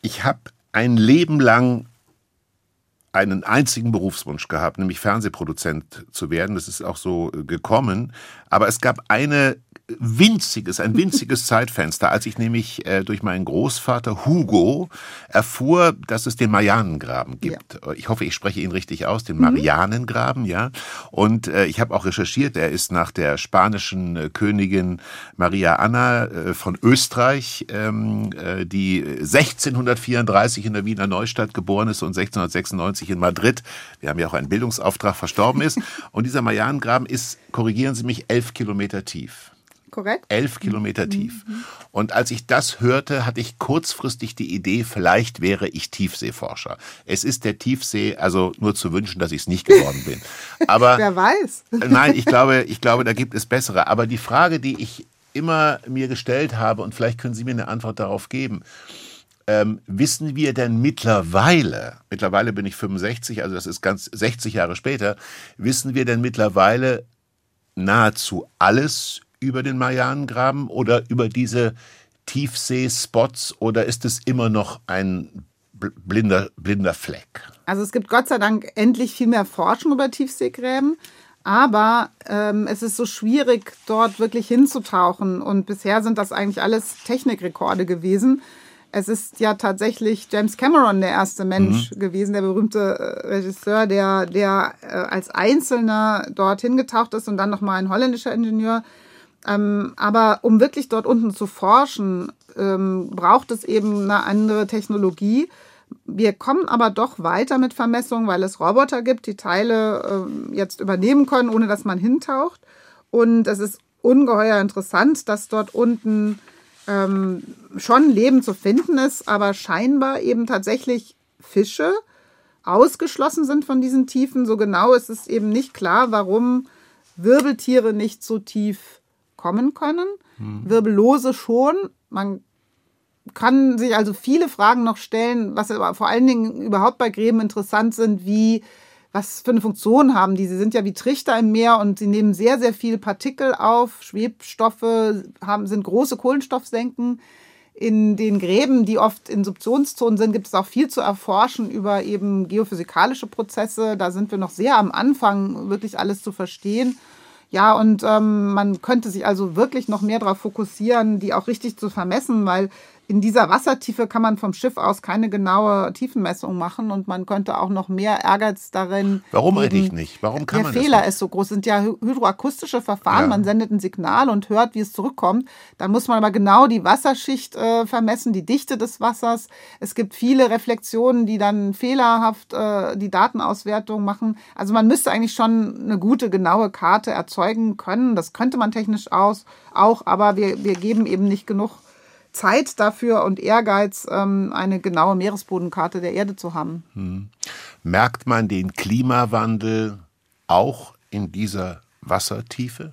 C: Ich habe ein Leben lang einen einzigen Berufswunsch gehabt, nämlich Fernsehproduzent zu werden. Das ist auch so gekommen. Aber es gab eine winziges, ein winziges Zeitfenster, als ich nämlich äh, durch meinen Großvater Hugo erfuhr, dass es den Marianengraben gibt. Ja. Ich hoffe, ich spreche ihn richtig aus, den mhm. Marianengraben, ja. Und äh, ich habe auch recherchiert, er ist nach der spanischen äh, Königin Maria Anna äh, von Österreich, ähm, äh, die 1634 in der Wiener Neustadt geboren ist und 1696 in Madrid, wir haben ja auch einen Bildungsauftrag, verstorben ist. Und dieser Marianengraben ist, korrigieren Sie mich, elf Kilometer tief
D: korrekt?
C: Elf Kilometer mhm. tief. Und als ich das hörte, hatte ich kurzfristig die Idee, vielleicht wäre ich Tiefseeforscher. Es ist der Tiefsee, also nur zu wünschen, dass ich es nicht geworden bin. Aber
D: wer weiß?
C: nein, ich glaube, ich glaube, da gibt es bessere. Aber die Frage, die ich immer mir gestellt habe, und vielleicht können Sie mir eine Antwort darauf geben. Ähm, wissen wir denn mittlerweile, mittlerweile bin ich 65, also das ist ganz 60 Jahre später, wissen wir denn mittlerweile nahezu alles über den Marianengraben oder über diese Tiefseespots oder ist es immer noch ein blinder, blinder Fleck?
D: Also es gibt Gott sei Dank endlich viel mehr Forschung über Tiefseegräben. Aber ähm, es ist so schwierig, dort wirklich hinzutauchen. Und bisher sind das eigentlich alles Technikrekorde gewesen. Es ist ja tatsächlich James Cameron der erste Mensch mhm. gewesen, der berühmte äh, Regisseur, der, der äh, als Einzelner dort hingetaucht ist und dann nochmal ein holländischer Ingenieur, ähm, aber um wirklich dort unten zu forschen, ähm, braucht es eben eine andere Technologie. Wir kommen aber doch weiter mit Vermessungen, weil es Roboter gibt, die Teile äh, jetzt übernehmen können, ohne dass man hintaucht. Und es ist ungeheuer interessant, dass dort unten ähm, schon Leben zu finden ist, aber scheinbar eben tatsächlich Fische ausgeschlossen sind von diesen Tiefen. So genau ist es eben nicht klar, warum Wirbeltiere nicht so tief kommen können. Hm. Wirbellose schon. Man kann sich also viele Fragen noch stellen, was aber vor allen Dingen überhaupt bei Gräben interessant sind, wie was für eine Funktion haben die? Sie sind ja wie Trichter im Meer und sie nehmen sehr, sehr viel Partikel auf. Schwebstoffe haben, sind große Kohlenstoffsenken. In den Gräben, die oft in Subtionszonen sind, gibt es auch viel zu erforschen über eben geophysikalische Prozesse. Da sind wir noch sehr am Anfang, wirklich alles zu verstehen. Ja, und ähm, man könnte sich also wirklich noch mehr darauf fokussieren, die auch richtig zu vermessen, weil in dieser Wassertiefe kann man vom Schiff aus keine genaue Tiefenmessung machen und man könnte auch noch mehr Ehrgeiz darin.
C: Warum geben. eigentlich nicht? Warum kann
D: Der
C: man
D: Fehler ist so groß. Es sind ja hydroakustische Verfahren. Ja. Man sendet ein Signal und hört, wie es zurückkommt. Dann muss man aber genau die Wasserschicht äh, vermessen, die Dichte des Wassers. Es gibt viele Reflexionen, die dann fehlerhaft äh, die Datenauswertung machen. Also man müsste eigentlich schon eine gute, genaue Karte erzeugen können. Das könnte man technisch aus, auch, aber wir, wir geben eben nicht genug Zeit dafür und Ehrgeiz, ähm, eine genaue Meeresbodenkarte der Erde zu haben. Hm.
C: Merkt man den Klimawandel auch in dieser Wassertiefe?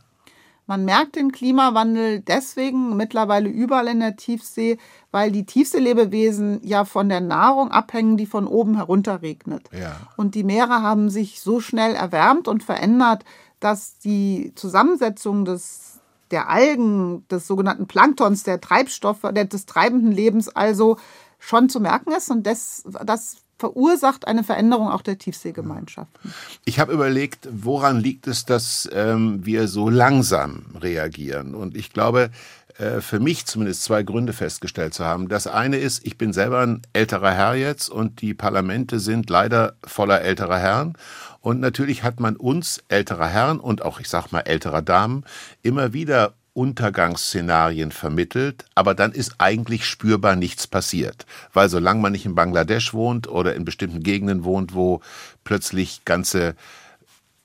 D: Man merkt den Klimawandel deswegen mittlerweile überall in der Tiefsee, weil die Tiefseelebewesen ja von der Nahrung abhängen, die von oben herunter regnet.
C: Ja.
D: Und die Meere haben sich so schnell erwärmt und verändert, dass die Zusammensetzung des der Algen, des sogenannten Planktons, der Treibstoffe, des treibenden Lebens also schon zu merken ist. Und das, das verursacht eine Veränderung auch der Tiefseegemeinschaften.
C: Ich habe überlegt, woran liegt es, dass ähm, wir so langsam reagieren? Und ich glaube, äh, für mich zumindest zwei Gründe festgestellt zu haben. Das eine ist, ich bin selber ein älterer Herr jetzt und die Parlamente sind leider voller älterer Herren. Und natürlich hat man uns älterer Herren und auch, ich sag mal, älterer Damen immer wieder Untergangsszenarien vermittelt, aber dann ist eigentlich spürbar nichts passiert. Weil solange man nicht in Bangladesch wohnt oder in bestimmten Gegenden wohnt, wo plötzlich ganze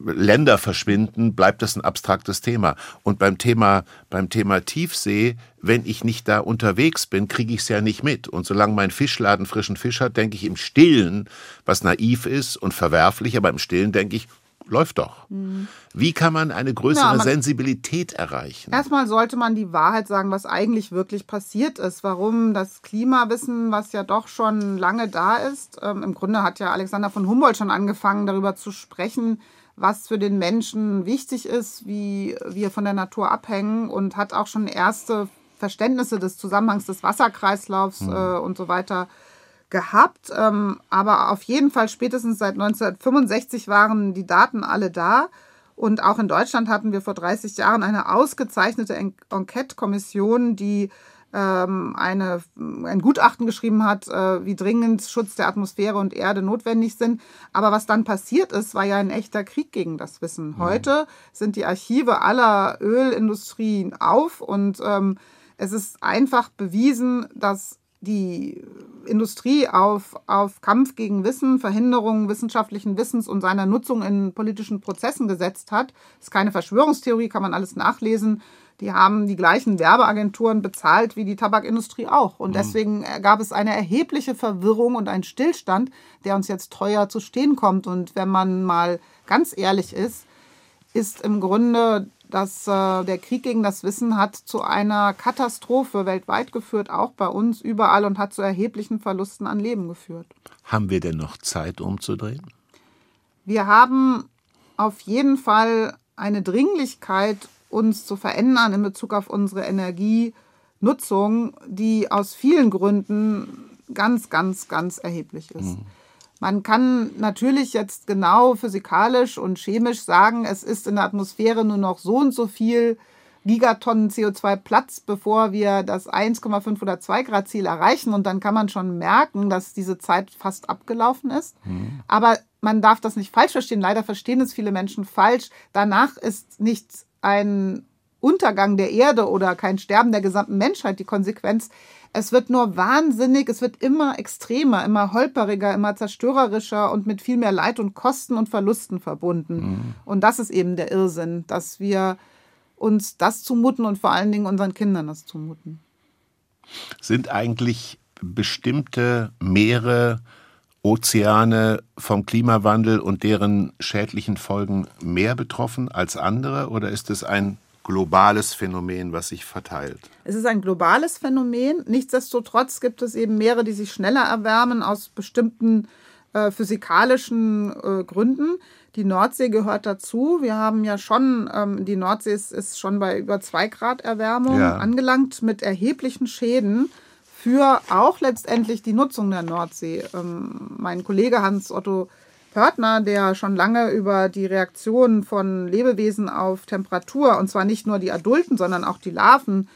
C: Länder verschwinden, bleibt das ein abstraktes Thema. Und beim Thema, beim Thema Tiefsee, wenn ich nicht da unterwegs bin, kriege ich es ja nicht mit. Und solange mein Fischladen frischen Fisch hat, denke ich im Stillen, was naiv ist und verwerflich, aber im Stillen denke ich, läuft doch. Wie kann man eine größere
D: Ja, man-
C: Sensibilität erreichen?
D: Erstmal sollte man die Wahrheit sagen, was eigentlich wirklich passiert ist. Warum das Klimawissen, was ja doch schon lange da ist. Ähm, Im Grunde hat ja Alexander von Humboldt schon angefangen, darüber zu sprechen, was für den Menschen wichtig ist, wie wir von der Natur abhängen und hat auch schon erste Verständnisse des Zusammenhangs des Wasserkreislaufs äh, und so weiter gehabt. Ähm, aber auf jeden Fall spätestens seit 1965 waren die Daten alle da. Und auch in Deutschland hatten wir vor 30 Jahren eine ausgezeichnete En- Enquete-Kommission, die ähm, eine, ein Gutachten geschrieben hat, äh, wie dringend Schutz der Atmosphäre und Erde notwendig sind. Aber was dann passiert ist, war ja ein echter Krieg gegen das Wissen. Heute sind die Archive aller Ölindustrien auf und ähm, es ist einfach bewiesen, dass die Industrie auf, auf Kampf gegen Wissen, Verhinderung wissenschaftlichen Wissens und seiner Nutzung in politischen Prozessen gesetzt hat. Das ist keine Verschwörungstheorie, kann man alles nachlesen. Die haben die gleichen Werbeagenturen bezahlt wie die Tabakindustrie auch. Und deswegen gab es eine erhebliche Verwirrung und einen Stillstand, der uns jetzt teuer zu stehen kommt. Und wenn man mal ganz ehrlich ist, ist im Grunde, dass äh, der Krieg gegen das Wissen hat zu einer Katastrophe weltweit geführt, auch bei uns überall und hat zu erheblichen Verlusten an Leben geführt.
C: Haben wir denn noch Zeit umzudrehen?
D: Wir haben auf jeden Fall eine Dringlichkeit, uns zu verändern in Bezug auf unsere Energienutzung, die aus vielen Gründen ganz, ganz, ganz erheblich ist. Man kann natürlich jetzt genau physikalisch und chemisch sagen, es ist in der Atmosphäre nur noch so und so viel Gigatonnen CO2 Platz, bevor wir das 1,5 oder 2 Grad Ziel erreichen. Und dann kann man schon merken, dass diese Zeit fast abgelaufen ist. Aber man darf das nicht falsch verstehen. Leider verstehen es viele Menschen falsch. Danach ist nicht ein Untergang der Erde oder kein Sterben der gesamten Menschheit die Konsequenz. Es wird nur wahnsinnig, es wird immer extremer, immer holperiger, immer zerstörerischer und mit viel mehr Leid und Kosten und Verlusten verbunden. Und das ist eben der Irrsinn, dass wir uns das zumuten und vor allen Dingen unseren Kindern das zumuten.
C: Sind eigentlich bestimmte Meere, Ozeane vom Klimawandel und deren schädlichen Folgen mehr betroffen als andere oder ist es ein globales Phänomen, was sich verteilt?
D: Es ist ein globales Phänomen. Nichtsdestotrotz gibt es eben Meere, die sich schneller erwärmen aus bestimmten äh, physikalischen äh, Gründen. Die Nordsee gehört dazu. Wir haben ja schon, ähm, die Nordsee ist, ist schon bei über zwei Grad Erwärmung
C: Ja.
D: angelangt mit erheblichen Schäden für auch letztendlich die Nutzung der Nordsee. Ähm, mein Kollege Hans-Otto Pörtner, der schon lange über die Reaktionen von Lebewesen auf Temperatur, und zwar nicht nur die Adulten, sondern auch die Larven,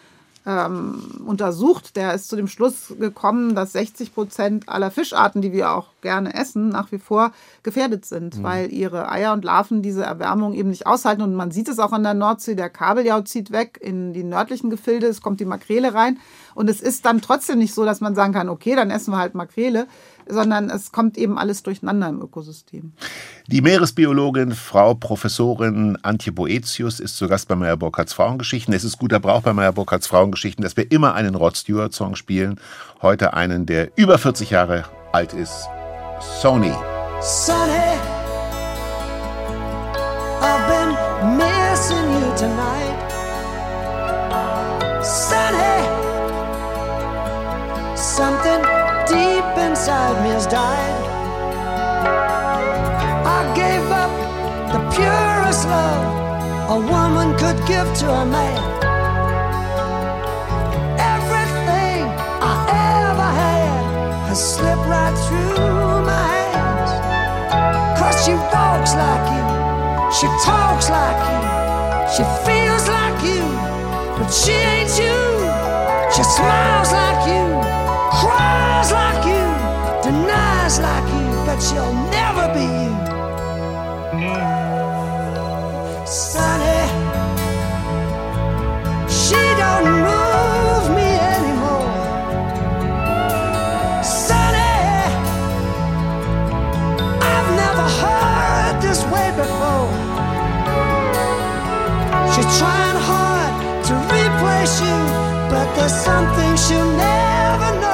D: ähm, untersucht, der ist zu dem Schluss gekommen, dass 60 Prozent aller Fischarten, die wir auch gerne essen, nach wie vor gefährdet sind, weil ihre Eier und Larven diese Erwärmung eben nicht aushalten. Und man sieht es auch an der Nordsee, der Kabeljau zieht weg in die nördlichen Gefilde, es kommt die Makrele rein. Und es ist dann trotzdem nicht so, dass man sagen kann, okay, dann essen wir halt Makrele, sondern es kommt eben alles durcheinander im Ökosystem.
C: Die Meeresbiologin, Frau Professorin Antje Boetius ist zu Gast bei Meyer Burkhardts Frauengeschichten. Es ist guter Brauch bei Meyer Burkhardts Frauengeschichten, dass wir immer einen Rod Stewart-Song spielen. Heute einen, der über 40 Jahre alt ist. Sony.
A: Sonny, I've been missing you tonight. Sonny, something deep inside me has died. I gave up the purest love a woman could give to a man. Everything I ever had has slipped right through my hands. Cause she walks like you, she talks like you, she feels like you, but she ain't you. She smiles like you, denies like you, but she'll never be you. Sonny, she don't move me anymore. Sonny, I've never heard this way before. She's trying hard to replace you, but there's something she'll never know.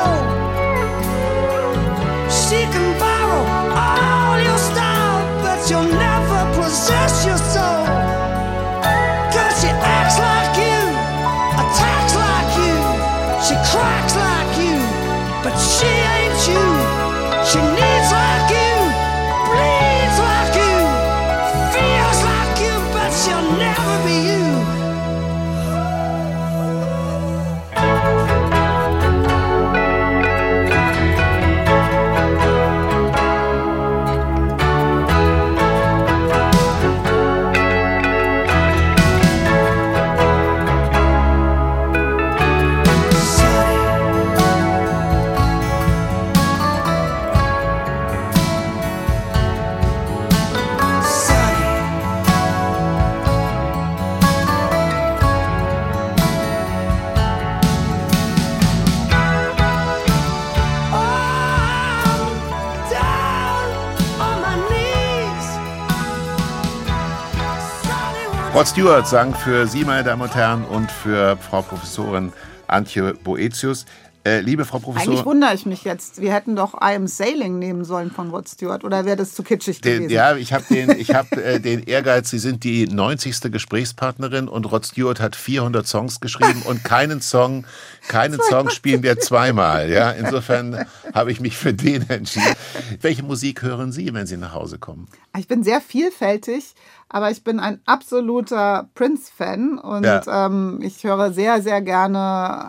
C: Rod Stewart sang für Sie, meine Damen und Herren, und für Frau Professorin Antje Boetius. Äh, liebe Frau Professorin.
D: Eigentlich wundere ich mich jetzt. Wir hätten doch I Am Sailing nehmen sollen von Rod Stewart. Oder wäre das zu kitschig
C: Den,
D: gewesen?
C: ja, ich habe den, ich hab, äh, den Ehrgeiz, Sie sind die 90. Gesprächspartnerin und Rod Stewart hat 400 Songs geschrieben und keinen Song, keinen Song spielen wir zweimal. Ja, insofern habe ich mich für den entschieden. Welche Musik hören Sie, wenn Sie nach Hause kommen?
D: Ich bin sehr vielfältig, aber ich bin ein absoluter Prince-Fan und
C: Ja.
D: ähm, ich höre sehr, sehr gerne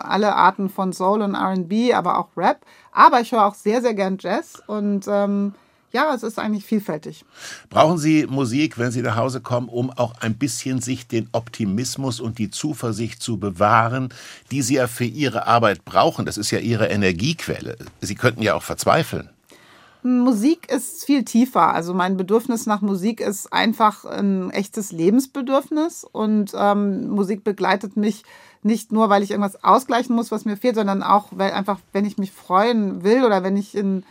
D: alle Arten von Soul und RB, aber auch Rap. Aber ich höre auch sehr, sehr gern Jazz und ähm, ja, es ist eigentlich vielfältig.
C: Brauchen Sie Musik, wenn Sie nach Hause kommen, um auch ein bisschen sich den Optimismus und die Zuversicht zu bewahren, die Sie ja für Ihre Arbeit brauchen? Das ist ja Ihre Energiequelle. Sie könnten ja auch verzweifeln.
D: Musik ist viel tiefer. Also mein Bedürfnis nach Musik ist einfach ein echtes Lebensbedürfnis und ähm, Musik begleitet mich nicht nur, weil ich irgendwas ausgleichen muss, was mir fehlt, sondern auch, weil einfach, wenn ich mich freuen will oder wenn ich in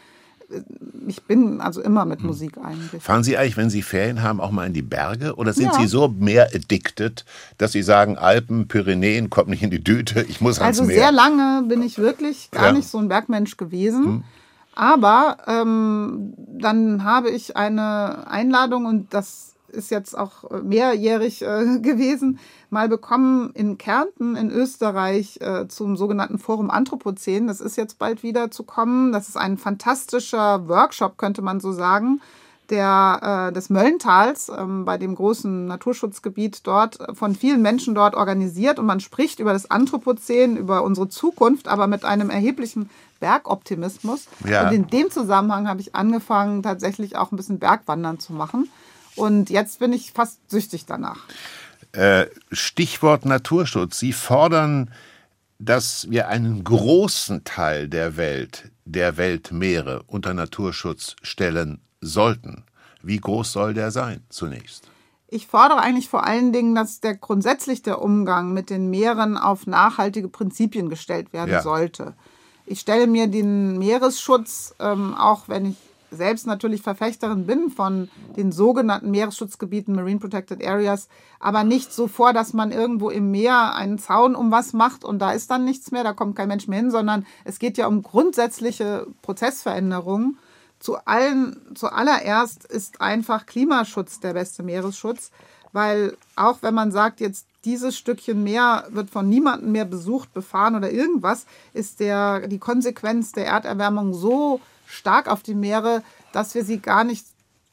D: ich bin also immer mit Musik eigentlich.
C: Fahren Sie eigentlich, wenn Sie Ferien haben, auch mal in die Berge? Oder sind
D: Ja.
C: Sie so mehr addicted, dass Sie sagen, Alpen, Pyrenäen, kommt nicht in die Düte, ich muss ans
D: Also
C: Meer?
D: sehr lange bin ich wirklich gar
C: Ja. Hm.
D: nicht so ein Bergmensch gewesen. Aber ähm, dann habe ich eine Einladung und das ist jetzt auch mehrjährig äh, gewesen, mal bekommen in Kärnten in Österreich äh, zum sogenannten Forum Anthropozän. Das ist jetzt bald wieder zu kommen. Das ist ein fantastischer Workshop, könnte man so sagen der, äh, des Möllentals, ähm, bei dem großen Naturschutzgebiet dort, äh, von vielen Menschen dort organisiert. Und man spricht über das Anthropozän, über unsere Zukunft, aber mit einem erheblichen Bergoptimismus.
C: Ja.
D: Und in dem Zusammenhang habe ich angefangen, tatsächlich auch ein bisschen Bergwandern zu machen. Und jetzt bin ich fast süchtig danach.
C: Äh, Stichwort Naturschutz. Sie fordern, dass wir einen großen Teil der Welt, der Weltmeere unter Naturschutz stellen sollten. Wie groß soll der sein zunächst?
D: Ich fordere eigentlich vor allen Dingen, dass der grundsätzlich der Umgang mit den Meeren auf nachhaltige Prinzipien gestellt werden
C: Ja.
D: sollte. Ich stelle mir den Meeresschutz, ähm, auch wenn ich selbst natürlich Verfechterin bin von den sogenannten Meeresschutzgebieten, Marine Protected Areas, aber nicht so vor, dass man irgendwo im Meer einen Zaun um was macht und da ist dann nichts mehr, da kommt kein Mensch mehr hin, sondern es geht ja um grundsätzliche Prozessveränderungen. Zu allen, zuallererst ist einfach Klimaschutz der beste Meeresschutz, weil auch wenn man sagt, jetzt dieses Stückchen Meer wird von niemandem mehr besucht, befahren oder irgendwas, ist der, die Konsequenz der Erderwärmung so stark auf die Meere, dass wir sie gar nicht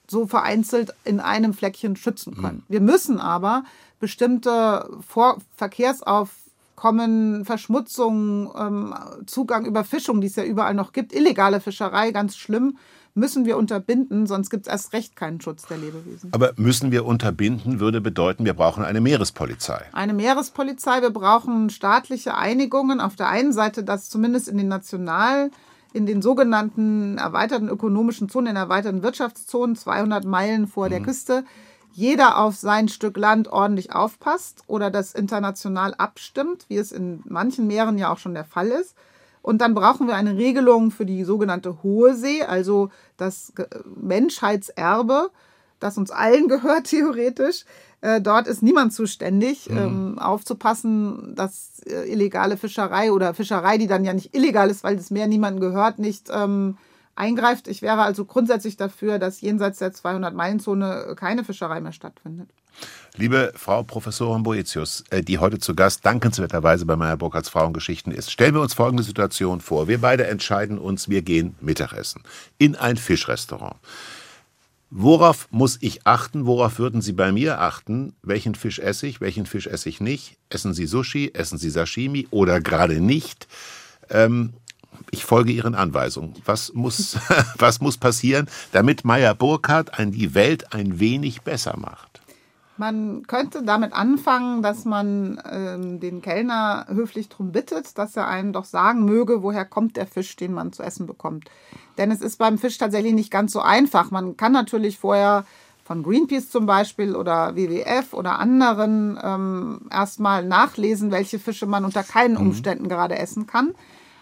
D: so vereinzelt in einem Fleckchen schützen können. Wir müssen aber bestimmte Vor Verkehrsaufkommen, Verschmutzung, ähm, Zugang, Überfischung, die es ja überall noch gibt, illegale Fischerei, ganz schlimm, müssen wir unterbinden, sonst gibt es erst recht keinen Schutz der Lebewesen.
C: Aber müssen wir unterbinden, würde bedeuten, wir brauchen eine Meerespolizei.
D: Eine Meerespolizei, wir brauchen staatliche Einigungen. Auf der einen Seite, dass zumindest in den National, in den sogenannten erweiterten ökonomischen Zonen, in erweiterten Wirtschaftszonen, 200 Meilen vor der Küste, jeder auf sein Stück Land ordentlich aufpasst oder das international abstimmt, wie es in manchen Meeren ja auch schon der Fall ist. Und dann brauchen wir eine Regelung für die sogenannte Hohe See, also das Ge- Menschheitserbe, das uns allen gehört theoretisch. Äh, dort ist niemand zuständig, ähm, aufzupassen, dass äh, illegale Fischerei oder Fischerei, die dann ja nicht illegal ist, weil das Meer niemandem gehört, nicht ähm, eingreift. Ich wäre also grundsätzlich dafür, dass jenseits der 200-Meilen-Zone keine Fischerei mehr stattfindet.
C: Liebe Frau Professorin Boetius, äh, die heute zu Gast dankenswerterweise bei Meyer Burkhardts Frauengeschichten ist, stellen wir uns folgende Situation vor. Wir beide entscheiden uns, wir gehen Mittagessen in ein Fischrestaurant. Worauf muss ich achten? Worauf würden Sie bei mir achten? Welchen Fisch esse ich? Welchen Fisch esse ich nicht? Essen Sie Sushi? Essen Sie Sashimi oder gerade nicht? Ähm, ich folge Ihren Anweisungen. Was muss, was muss passieren, damit Meyer Burkhardt die Welt ein wenig besser macht?
D: Man könnte damit anfangen, dass man ähm, den Kellner höflich darum bittet, dass er einem doch sagen möge, woher kommt der Fisch, den man zu essen bekommt. Denn es ist beim Fisch tatsächlich nicht ganz so einfach. Man kann natürlich vorher von Greenpeace zum Beispiel oder WWF oder anderen ähm, erstmal nachlesen, welche Fische man unter keinen Umständen gerade essen kann.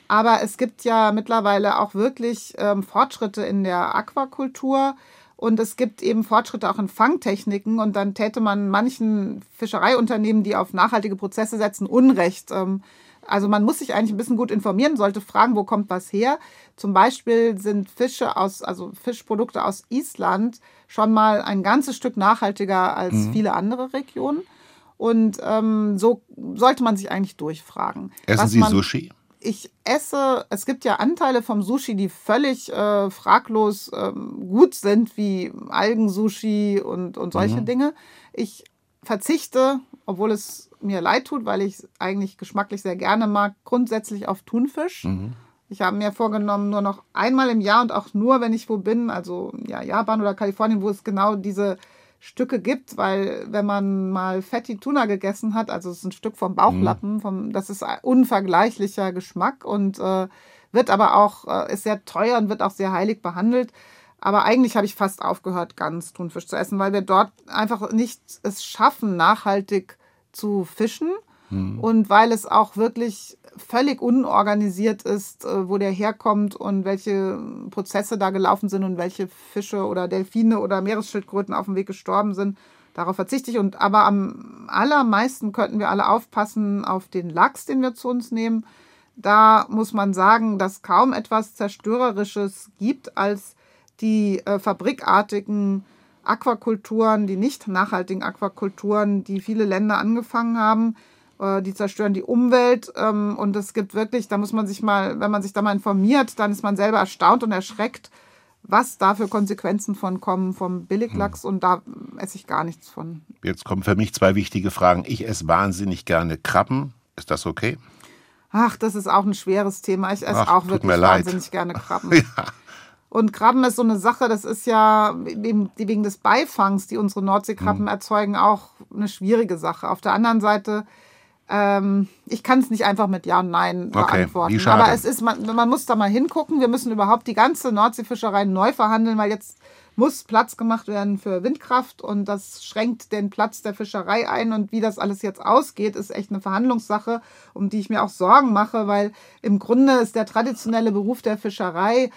D: Aber es gibt ja mittlerweile auch wirklich ähm, Fortschritte in der Aquakultur. Und es gibt eben Fortschritte auch in Fangtechniken. Und dann täte man manchen Fischereiunternehmen, die auf nachhaltige Prozesse setzen, Unrecht. Ähm, also man muss sich eigentlich ein bisschen gut informieren, sollte fragen, wo kommt was her. Zum Beispiel sind Fische aus, also Fischprodukte aus Island schon mal ein ganzes Stück nachhaltiger als mhm. viele andere Regionen. Und ähm, so sollte man sich eigentlich durchfragen.
C: Essen Sie Sushi?
D: Ich esse, es gibt ja Anteile vom Sushi, die völlig äh, fraglos ähm, gut sind, wie Algensushi und, und solche mhm. Dinge. Ich verzichte, obwohl es mir leid tut, weil ich es eigentlich geschmacklich sehr gerne mag, grundsätzlich auf Thunfisch. Mhm. Ich habe mir vorgenommen, nur noch einmal im Jahr und auch nur, wenn ich wo bin, also ja, Japan oder Kalifornien, wo es genau diese Stücke gibt, weil wenn man mal Fatty Tuna gegessen hat, also es ist ein Stück vom Bauchlappen, mhm. vom, das ist ein unvergleichlicher Geschmack und äh, wird aber auch, äh, ist sehr teuer und wird auch sehr heilig behandelt. Aber eigentlich habe ich fast aufgehört, ganz Thunfisch zu essen, weil wir dort einfach nicht es schaffen, nachhaltig zu fischen. Mhm. Und weil es auch wirklich völlig unorganisiert ist, äh, wo der herkommt und welche Prozesse da gelaufen sind und welche Fische oder Delfine oder Meeresschildkröten auf dem Weg gestorben sind. Darauf verzichte ich. Und aber am allermeisten könnten wir alle aufpassen auf den Lachs, den wir zu uns nehmen. Da muss man sagen, dass kaum etwas Zerstörerisches gibt als die äh, fabrikartigen Aquakulturen, die nicht nachhaltigen Aquakulturen, die viele Länder angefangen haben. Äh, die zerstören die Umwelt. Ähm, und es gibt wirklich, da muss man sich mal, wenn man sich da mal informiert, dann ist man selber erstaunt und erschreckt, was da für Konsequenzen von kommen vom Billiglachs. Hm. Und da esse ich gar nichts von.
C: Jetzt kommen für mich zwei wichtige Fragen. Ich esse wahnsinnig gerne Krabben. Ist das okay?
D: Ach, das ist auch ein schweres Thema. Ich esse Ach, auch wirklich wahnsinnig gerne Krabben. ja. Und Krabben ist so eine Sache, das ist ja wegen des Beifangs, die unsere Nordseekrabben mhm. erzeugen, auch eine schwierige Sache. Auf der anderen Seite, ähm, ich kann es nicht einfach mit Ja und Nein okay. beantworten. Aber es ist, man, man muss da mal hingucken. Wir müssen überhaupt die ganze Nordseefischerei neu verhandeln, weil jetzt muss Platz gemacht werden für Windkraft und das schränkt den Platz der Fischerei ein. Und wie das alles jetzt ausgeht, ist echt eine Verhandlungssache, um die ich mir auch Sorgen mache, weil im Grunde ist der traditionelle Beruf der Fischerei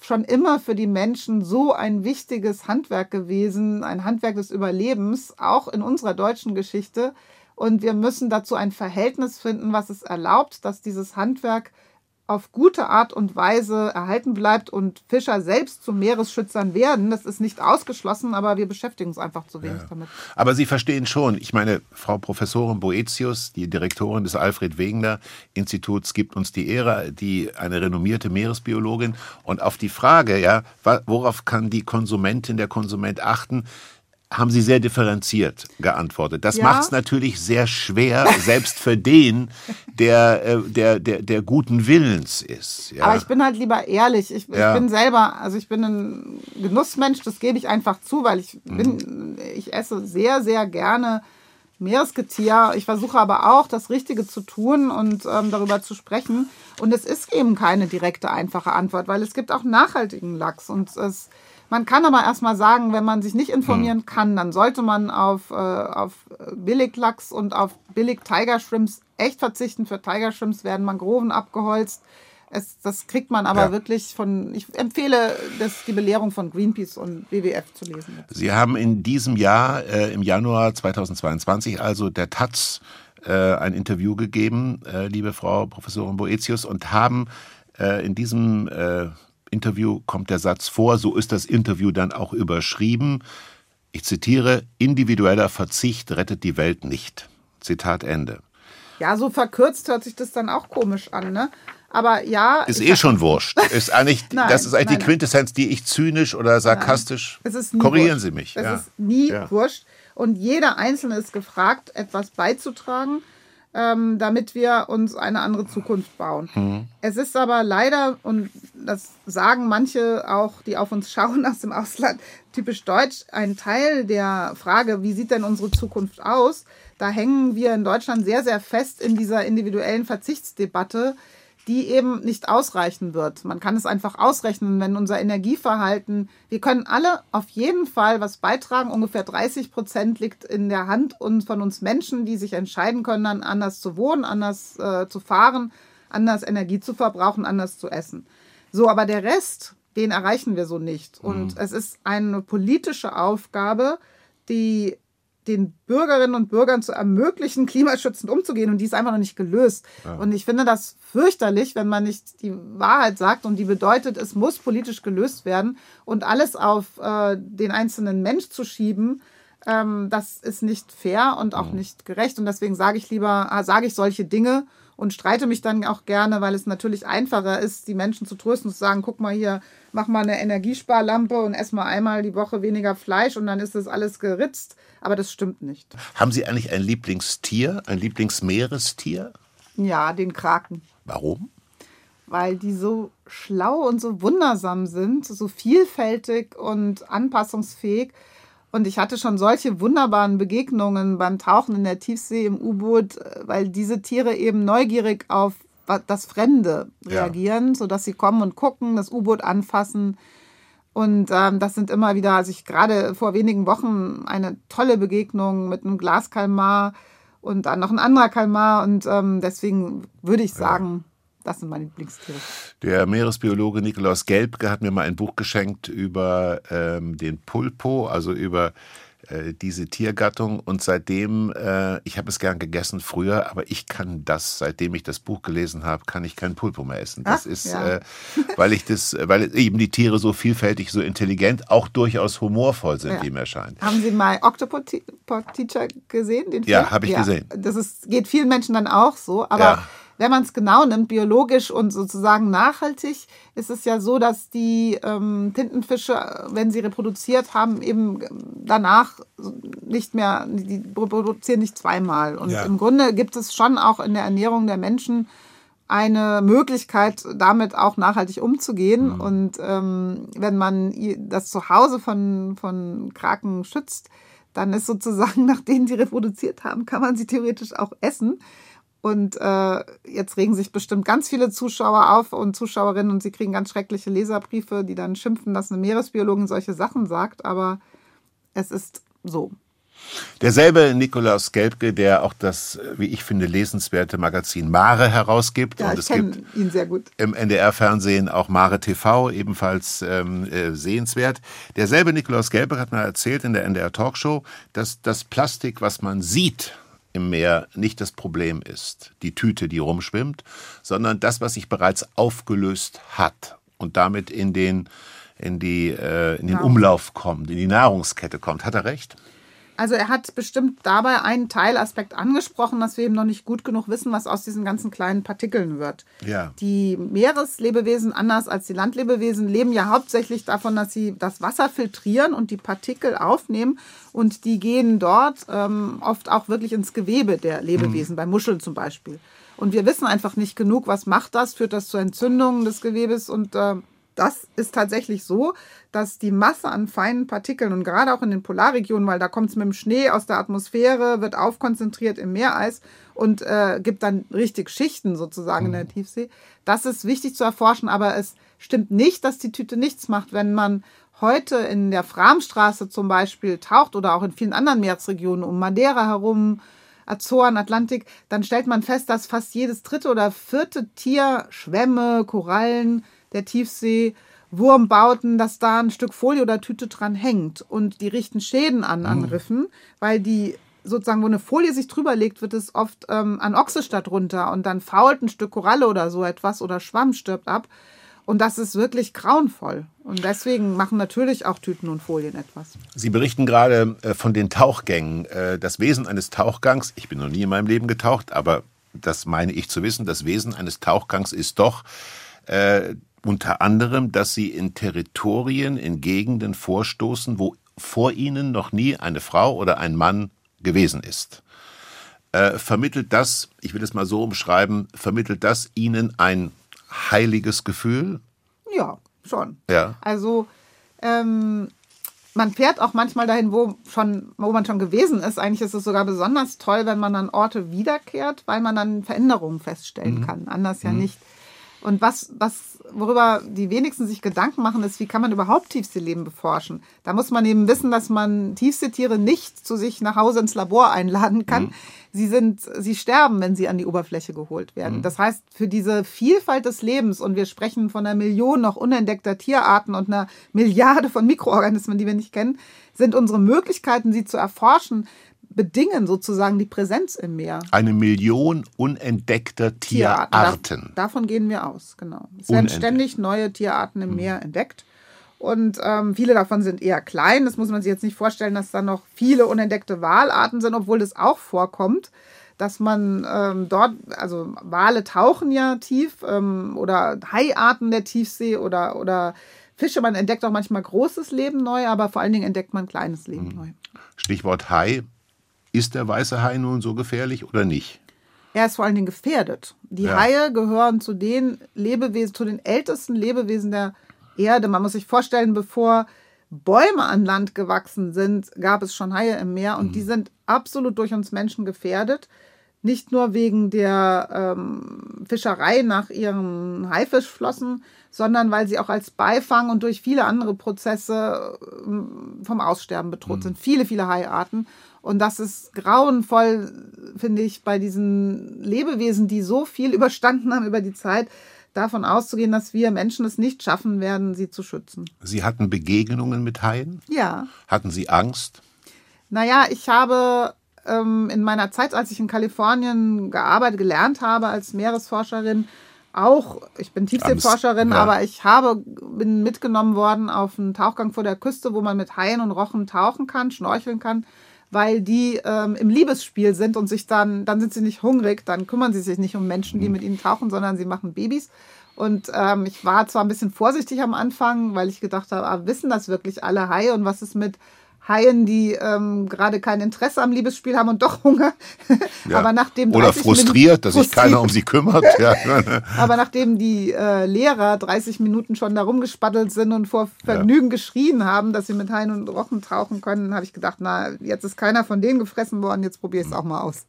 D: schon immer für die Menschen so ein wichtiges Handwerk gewesen, ein Handwerk des Überlebens, auch in unserer deutschen Geschichte. Und wir müssen dazu ein Verhältnis finden, was es erlaubt, dass dieses Handwerk auf gute Art und Weise erhalten bleibt und Fischer selbst zu Meeresschützern werden. Das ist nicht ausgeschlossen, aber wir beschäftigen uns einfach zu wenig ja. damit.
C: Aber Sie verstehen schon, ich meine, Frau Professorin Boetius, die Direktorin des Alfred Wegener Instituts, gibt uns die Ehre, die eine renommierte Meeresbiologin. Und auf die Frage, ja, worauf kann die Konsumentin, der Konsument achten, haben Sie sehr differenziert geantwortet. Das ja. macht es natürlich sehr schwer, selbst für den, der, äh, der, der, der guten Willens ist.
D: Ja. Aber ich bin halt lieber ehrlich. Ich, ja. ich, bin selber, also ich bin ein Genussmensch, das gebe ich einfach zu, weil ich bin, mhm. ich esse sehr, sehr gerne Meeresgetier. Ich versuche aber auch, das Richtige zu tun und ähm, darüber zu sprechen. Und es ist eben keine direkte, einfache Antwort, weil es gibt auch nachhaltigen Lachs und es man kann aber erstmal sagen, wenn man sich nicht informieren hm. kann, dann sollte man auf, äh, auf Billiglachs und auf Billig Tiger Shrimps echt verzichten. Für Tiger Shrimps werden Mangroven abgeholzt. Es, das kriegt man aber ja. wirklich von, ich empfehle das, die Belehrung von Greenpeace und WWF zu lesen.
C: Sie haben in diesem Jahr, äh, im Januar 2022, also der Taz, äh, ein Interview gegeben, äh, liebe Frau Professorin Boetius, und haben äh, in diesem äh, Interview kommt der Satz vor, so ist das Interview dann auch überschrieben. Ich zitiere, individueller Verzicht rettet die Welt nicht. Zitat Ende.
D: Ja, so verkürzt hört sich das dann auch komisch an, ne? Aber ja.
C: Ist eh schon wurscht. Ist eigentlich, nein, das ist eigentlich nein, die Quintessenz, die ich zynisch oder sarkastisch. Korrigieren
D: wurscht.
C: Sie mich.
D: Es ja. ist nie ja. wurscht. Und jeder Einzelne ist gefragt, etwas beizutragen ähm, damit wir uns eine andere Zukunft bauen. Mhm. Es ist aber leider, und das sagen manche auch, die auf uns schauen aus dem Ausland, typisch deutsch, ein Teil der Frage, wie sieht denn unsere Zukunft aus? Da hängen wir in Deutschland sehr, sehr fest in dieser individuellen Verzichtsdebatte, die eben nicht ausreichen wird. Man kann es einfach ausrechnen, wenn unser Energieverhalten, wir können alle auf jeden Fall was beitragen. Ungefähr 30 Prozent liegt in der Hand von uns Menschen, die sich entscheiden können, dann anders zu wohnen, anders äh, zu fahren, anders Energie zu verbrauchen, anders zu essen. So, aber der Rest, den erreichen wir so nicht. Und es ist eine politische Aufgabe, die den Bürgerinnen und Bürgern zu ermöglichen, klimaschützend umzugehen. Und die ist einfach noch nicht gelöst. Und ich finde das fürchterlich, wenn man nicht die Wahrheit sagt. Und die bedeutet, es muss politisch gelöst werden. Und alles auf äh, den einzelnen Mensch zu schieben, ähm, das ist nicht fair und auch nicht gerecht. Und deswegen sage ich lieber, äh, sage ich solche Dinge und streite mich dann auch gerne, weil es natürlich einfacher ist, die Menschen zu trösten und zu sagen, guck mal hier, mach mal eine Energiesparlampe und ess mal einmal die Woche weniger Fleisch und dann ist das alles geritzt. Aber das stimmt nicht.
C: Haben Sie eigentlich ein Lieblingstier, ein Lieblingsmeerestier?
D: Ja, den Kraken.
C: Warum?
D: Weil die so schlau und so wundersam sind, so vielfältig und anpassungsfähig. Und ich hatte schon solche wunderbaren Begegnungen beim Tauchen in der Tiefsee im U-Boot, äh, weil diese Tiere eben neugierig auf das Fremde
C: Ja.
D: reagieren, sodass sie kommen und gucken, das U-Boot anfassen. Und ähm, das sind immer wieder, also ich gerade vor wenigen Wochen eine tolle Begegnung mit einem Glaskalmar und dann noch ein anderer Kalmar. Und ähm, deswegen würde ich sagen, das sind meine Lieblingstiere.
C: Der Meeresbiologe Nikolaus Gelbke hat mir mal ein Buch geschenkt über ähm, den Pulpo, also über äh, diese Tiergattung. Und seitdem, äh, ich habe es gern gegessen früher, aber ich kann das, seitdem ich das Buch gelesen habe, kann ich kein Pulpo mehr essen. Das
D: Ach,
C: ist,
D: ja.
C: äh, weil ich das, weil eben die Tiere so vielfältig, so intelligent, auch durchaus humorvoll sind,
D: Ja.
C: wie mir scheint.
D: Haben Sie mal Octopus Teacher gesehen?
C: Ja, habe ich gesehen.
D: Das ist, geht vielen Menschen dann auch so. Aber
C: Ja.
D: Wenn man es genau nimmt, biologisch und sozusagen nachhaltig, ist es ja so, dass die ähm, Tintenfische, wenn sie reproduziert haben, eben danach nicht mehr, die reproduzieren nicht zweimal. Und
C: Ja.
D: im Grunde gibt es schon auch in der Ernährung der Menschen eine Möglichkeit, damit auch nachhaltig umzugehen. Und ähm, wenn man das Zuhause von, von Kraken schützt, dann ist sozusagen, nachdem die reproduziert haben, kann man sie theoretisch auch essen. Und äh, jetzt regen sich bestimmt ganz viele Zuschauer auf und Zuschauerinnen und sie kriegen ganz schreckliche Leserbriefe, die dann schimpfen, dass eine Meeresbiologin solche Sachen sagt. Aber es ist so.
C: Derselbe Nikolaus Gelbke, der auch das, wie ich finde, lesenswerte Magazin Mare herausgibt.
D: Ja,
C: Und
D: ich
C: es gibt
D: kenne ihn sehr gut.
C: im NDR-Fernsehen auch Mare TV, ebenfalls ähm, äh, sehenswert. Derselbe Nikolaus Gelbe hat mal erzählt in der NDR-Talkshow, dass das Plastik, was man sieht im Meer, nicht das Problem ist, die Tüte, die rumschwimmt, sondern das, was sich bereits aufgelöst hat und damit in den, in die, äh, in den Umlauf kommt, in die Nahrungskette kommt. Hat er recht?
D: Also er hat bestimmt dabei einen Teilaspekt angesprochen, dass wir eben noch nicht gut genug wissen, was aus diesen ganzen kleinen Partikeln wird.
C: Ja.
D: Die Meereslebewesen, anders als die Landlebewesen, leben ja hauptsächlich davon, dass sie das Wasser filtrieren und die Partikel aufnehmen. Und die gehen dort ähm, oft auch wirklich ins Gewebe der Lebewesen, bei Muscheln zum Beispiel. Und wir wissen einfach nicht genug, was macht das, führt das zu Entzündungen des Gewebes und äh, das ist tatsächlich so, dass die Masse an feinen Partikeln und gerade auch in den Polarregionen, weil da kommt es mit dem Schnee aus der Atmosphäre, wird aufkonzentriert im Meereis und äh, gibt dann richtig Schichten sozusagen in der Tiefsee. Das ist wichtig zu erforschen, aber es stimmt nicht, dass die Tüte nichts macht, wenn man heute in der Framstraße zum Beispiel taucht oder auch in vielen anderen Meeresregionen um Madeira herum, Azoren, Atlantik, dann stellt man fest, dass fast jedes dritte oder vierte Tier, Schwämme, Korallen, der Tiefsee, Wurmbauten, dass da ein Stück Folie oder Tüte dran hängt. Und die richten Schäden an, an Riffen, weil die sozusagen, wo eine Folie sich drüber legt, wird es oft ähm, an Ochsestadt runter und dann fault ein Stück Koralle oder so etwas oder Schwamm stirbt ab. Und das ist wirklich grauenvoll. Und deswegen machen natürlich auch Tüten und Folien etwas.
C: Sie berichten gerade äh, von den Tauchgängen. Äh, das Wesen eines Tauchgangs, ich bin noch nie in meinem Leben getaucht, aber das meine ich zu wissen, das Wesen eines Tauchgangs ist doch äh, unter anderem, dass sie in Territorien, in Gegenden vorstoßen, wo vor ihnen noch nie eine Frau oder ein Mann gewesen ist. Äh, vermittelt das, ich will es mal so umschreiben, vermittelt das ihnen ein heiliges Gefühl?
D: Ja, schon.
C: Ja.
D: Also ähm, man fährt auch manchmal dahin, wo, schon, wo man schon gewesen ist. Eigentlich ist es sogar besonders toll, wenn man an Orte wiederkehrt, weil man dann Veränderungen feststellen kann. Anders ja nicht. Und was, was worüber die wenigsten sich Gedanken machen, ist, wie kann man überhaupt Tiefseeleben beforschen? Da muss man eben wissen, dass man Tiefseetiere nicht zu sich nach Hause ins Labor einladen kann. Mhm. Sie sind, sie sterben, wenn sie an die Oberfläche geholt werden. Mhm. Das heißt, für diese Vielfalt des Lebens, und wir sprechen von einer Million noch unentdeckter Tierarten und einer Milliarde von Mikroorganismen, die wir nicht kennen, sind unsere Möglichkeiten, sie zu erforschen, bedingen sozusagen die Präsenz im Meer.
C: Eine Million unentdeckter Tierarten. Tierarten.
D: davon gehen wir aus, genau. Es werden ständig neue Tierarten im mhm. Meer entdeckt. Und ähm, viele davon sind eher klein. Das muss man sich jetzt nicht vorstellen, dass da noch viele unentdeckte Walarten sind, obwohl das auch vorkommt, dass man ähm, dort, also Wale tauchen ja tief ähm, oder Haiarten der Tiefsee oder, oder Fische. Man entdeckt auch manchmal großes Leben neu, aber vor allen Dingen entdeckt man kleines Leben mhm. neu.
C: Stichwort Hai. Ist der weiße Hai nun so gefährlich oder nicht?
D: Er ist vor allen Dingen gefährdet. Die ja. Haie gehören zu den Lebewesen, zu den ältesten Lebewesen der Erde. Man muss sich vorstellen, bevor Bäume an Land gewachsen sind, gab es schon Haie im Meer und mhm. die sind absolut durch uns Menschen gefährdet. Nicht nur wegen der ähm, Fischerei nach ihren Haifischflossen, sondern weil sie auch als Beifang und durch viele andere Prozesse ähm, vom Aussterben bedroht mhm. sind. Viele, viele Haiarten. Und das ist grauenvoll, finde ich, bei diesen Lebewesen, die so viel überstanden haben über die Zeit, davon auszugehen, dass wir Menschen es nicht schaffen werden, sie zu schützen.
C: Sie hatten Begegnungen mit Haien?
D: Ja.
C: Hatten Sie Angst?
D: Naja, ich habe ähm, in meiner Zeit, als ich in Kalifornien gearbeitet, gelernt habe als Meeresforscherin, auch, ich bin Tiefseeforscherin, ja. aber ich habe, bin mitgenommen worden auf einen Tauchgang vor der Küste, wo man mit Haien und Rochen tauchen kann, schnorcheln kann weil die ähm, im Liebesspiel sind und sich dann, dann sind sie nicht hungrig, dann kümmern sie sich nicht um Menschen, die mhm. mit ihnen tauchen, sondern sie machen Babys. Und ähm, ich war zwar ein bisschen vorsichtig am Anfang, weil ich gedacht habe, ah, wissen das wirklich alle Haie und was ist mit Haien, die ähm, gerade kein Interesse am Liebesspiel haben und doch Hunger.
C: Ja. Aber nachdem Oder frustriert, Minuten, dass sich keiner um sie kümmert. Ja.
D: Aber nachdem die äh, Lehrer 30 Minuten schon da rumgespattelt sind und vor Vergnügen ja. geschrien haben, dass sie mit Haien und Rochen tauchen können, habe ich gedacht, na, jetzt ist keiner von denen gefressen worden, jetzt probiere ich es auch mal aus.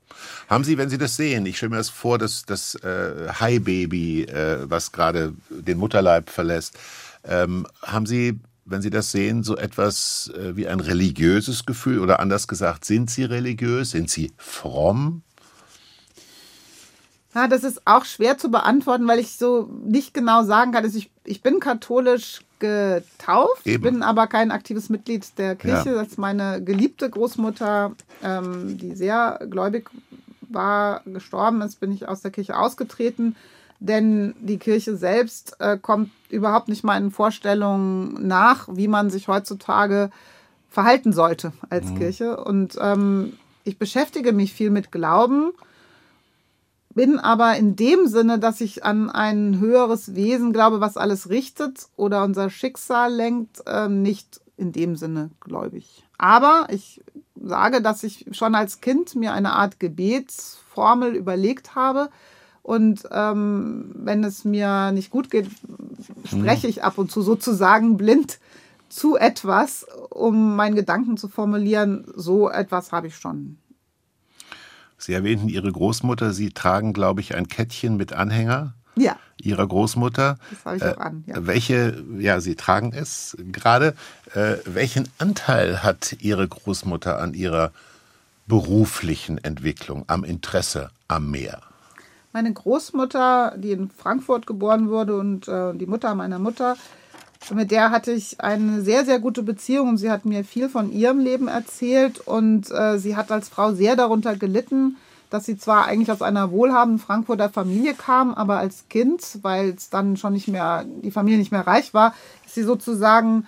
C: Haben Sie, wenn Sie das sehen, ich stelle mir das vor, dass das äh, Hai-Baby, äh, was gerade den Mutterleib verlässt, ähm, haben Sie wenn Sie das sehen, so etwas äh, wie ein religiöses Gefühl oder anders gesagt, sind Sie religiös? Sind Sie fromm?
D: Ja, das ist auch schwer zu beantworten, weil ich so nicht genau sagen kann. Also ich, ich bin katholisch getauft, Eben. bin aber kein aktives Mitglied der Kirche. Ja. Das ist meine geliebte Großmutter, ähm, die sehr gläubig war, gestorben ist, bin ich aus der Kirche ausgetreten denn die Kirche selbst äh, kommt überhaupt nicht meinen Vorstellungen nach, wie man sich heutzutage verhalten sollte als mhm. Kirche. Und ähm, ich beschäftige mich viel mit Glauben, bin aber in dem Sinne, dass ich an ein höheres Wesen glaube, was alles richtet oder unser Schicksal lenkt, äh, nicht in dem Sinne gläubig. Aber ich sage, dass ich schon als Kind mir eine Art Gebetsformel überlegt habe, und ähm, wenn es mir nicht gut geht, spreche ich ab und zu sozusagen blind zu etwas, um meinen Gedanken zu formulieren. So etwas habe ich schon.
C: Sie erwähnten Ihre Großmutter. Sie tragen, glaube ich, ein Kettchen mit Anhänger.
D: Ja.
C: Ihrer Großmutter.
D: Das habe ich auch an.
C: Ja. Welche, ja, Sie tragen es gerade. Äh, welchen Anteil hat Ihre Großmutter an Ihrer beruflichen Entwicklung, am Interesse am Meer?
D: Meine Großmutter, die in Frankfurt geboren wurde und äh, die Mutter meiner Mutter, mit der hatte ich eine sehr, sehr gute Beziehung sie hat mir viel von ihrem Leben erzählt und äh, sie hat als Frau sehr darunter gelitten, dass sie zwar eigentlich aus einer wohlhabenden Frankfurter Familie kam, aber als Kind, weil es dann schon nicht mehr, die Familie nicht mehr reich war, ist sie sozusagen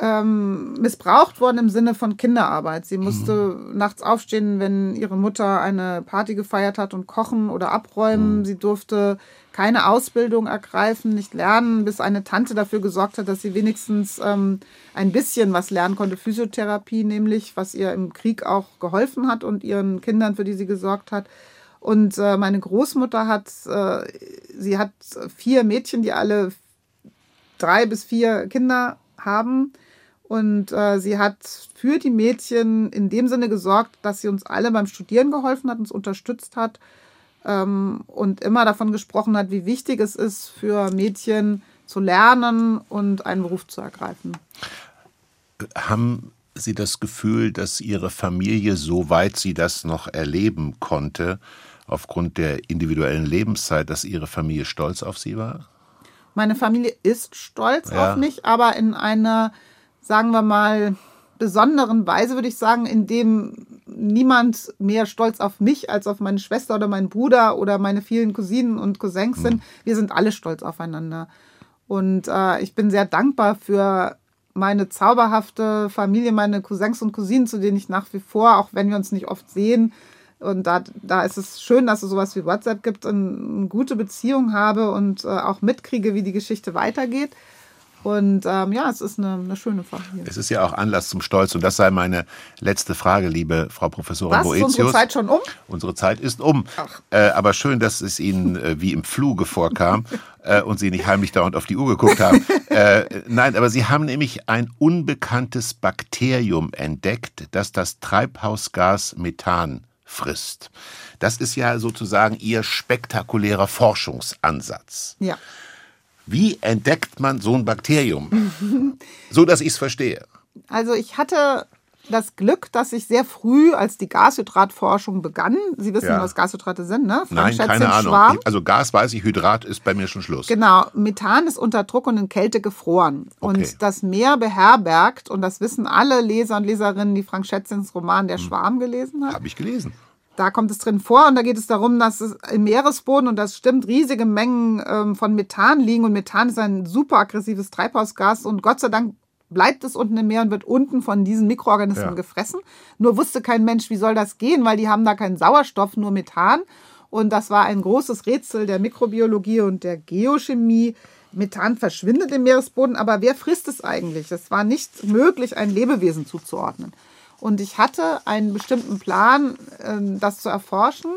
D: ähm, missbraucht worden im Sinne von Kinderarbeit. Sie musste mhm. nachts aufstehen, wenn ihre Mutter eine Party gefeiert hat und kochen oder abräumen. Mhm. Sie durfte keine Ausbildung ergreifen, nicht lernen, bis eine Tante dafür gesorgt hat, dass sie wenigstens ähm, ein bisschen was lernen konnte. Physiotherapie nämlich, was ihr im Krieg auch geholfen hat und ihren Kindern, für die sie gesorgt hat. Und äh, meine Großmutter hat, äh, sie hat vier Mädchen, die alle drei bis vier Kinder haben. Und äh, sie hat für die Mädchen in dem Sinne gesorgt, dass sie uns alle beim Studieren geholfen hat, uns unterstützt hat ähm, und immer davon gesprochen hat, wie wichtig es ist für Mädchen zu lernen und einen Beruf zu ergreifen.
C: Haben Sie das Gefühl, dass Ihre Familie, soweit sie das noch erleben konnte, aufgrund der individuellen Lebenszeit, dass Ihre Familie stolz auf Sie war?
D: Meine Familie ist stolz
C: Ja.
D: auf mich, aber in einer, sagen wir mal, besonderen Weise, würde ich sagen, in dem niemand mehr stolz auf mich als auf meine Schwester oder meinen Bruder oder meine vielen Cousinen und Cousins sind. Wir sind alle stolz aufeinander. Und äh, ich bin sehr dankbar für meine zauberhafte Familie, meine Cousins und Cousinen, zu denen ich nach wie vor, auch wenn wir uns nicht oft sehen, und da, da ist es schön, dass es sowas wie WhatsApp gibt, und eine gute Beziehung habe und äh, auch mitkriege, wie die Geschichte weitergeht. Und ähm, ja, es ist eine, eine schöne Familie.
C: Es ist ja auch Anlass zum Stolz und das sei meine letzte Frage, liebe Frau Professorin
D: Was? Ist
C: Boetius.
D: unsere Zeit schon um?
C: Unsere Zeit ist um. Äh, aber schön, dass es Ihnen äh, wie im Fluge vorkam äh, und Sie nicht heimlich dauernd auf die Uhr geguckt haben. äh, nein, aber Sie haben nämlich ein unbekanntes Bakterium entdeckt, das das Treibhausgas Methan frisst. Das ist ja sozusagen Ihr spektakulärer Forschungsansatz.
D: Ja.
C: Wie entdeckt man so ein Bakterium? so, dass ich es verstehe.
D: Also ich hatte das Glück, dass ich sehr früh, als die Gashydratforschung begann, Sie wissen,
C: Ja.
D: was Gashydrate sind, ne?
C: Nein,
D: Schätzchen
C: keine Ahnung.
D: Schwarm.
C: Also Gas weiß ich, Hydrat ist bei mir schon Schluss.
D: Genau, Methan ist unter Druck und in Kälte gefroren.
C: Okay.
D: Und das Meer beherbergt, und das wissen alle Leser und Leserinnen, die Frank Schätzchens Roman. Der Schwarm gelesen hat.
C: Habe ich gelesen.
D: Da kommt es drin vor und da geht es darum, dass es im Meeresboden, und das stimmt, riesige Mengen ähm, von Methan liegen. Und Methan ist ein super aggressives Treibhausgas und Gott sei Dank bleibt es unten im Meer und wird unten von diesen Mikroorganismen
C: Ja.
D: gefressen. Nur wusste kein Mensch, wie soll das gehen, weil die haben da keinen Sauerstoff, nur Methan. Und das war ein großes Rätsel der Mikrobiologie und der Geochemie. Methan verschwindet im Meeresboden, aber wer frisst es eigentlich? Es war nicht möglich, ein Lebewesen zuzuordnen. Und ich hatte einen bestimmten Plan, ähm, das zu erforschen.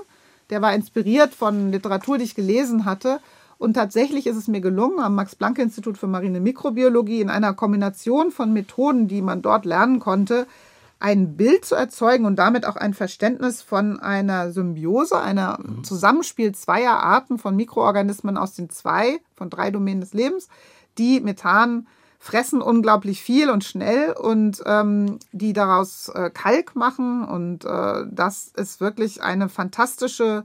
D: Der war inspiriert von Literatur, die ich gelesen hatte. Und tatsächlich ist es mir gelungen, am Max-Planck-Institut für marine Mikrobiologie in einer Kombination von Methoden, die man dort lernen konnte, ein Bild zu erzeugen und damit auch ein Verständnis von einer Symbiose, einer Zusammenspiel zweier Arten von Mikroorganismen aus den zwei, von drei Domänen des Lebens, die Methan fressen unglaublich viel und schnell und ähm, die daraus äh, Kalk machen. Und äh, das ist wirklich eine fantastische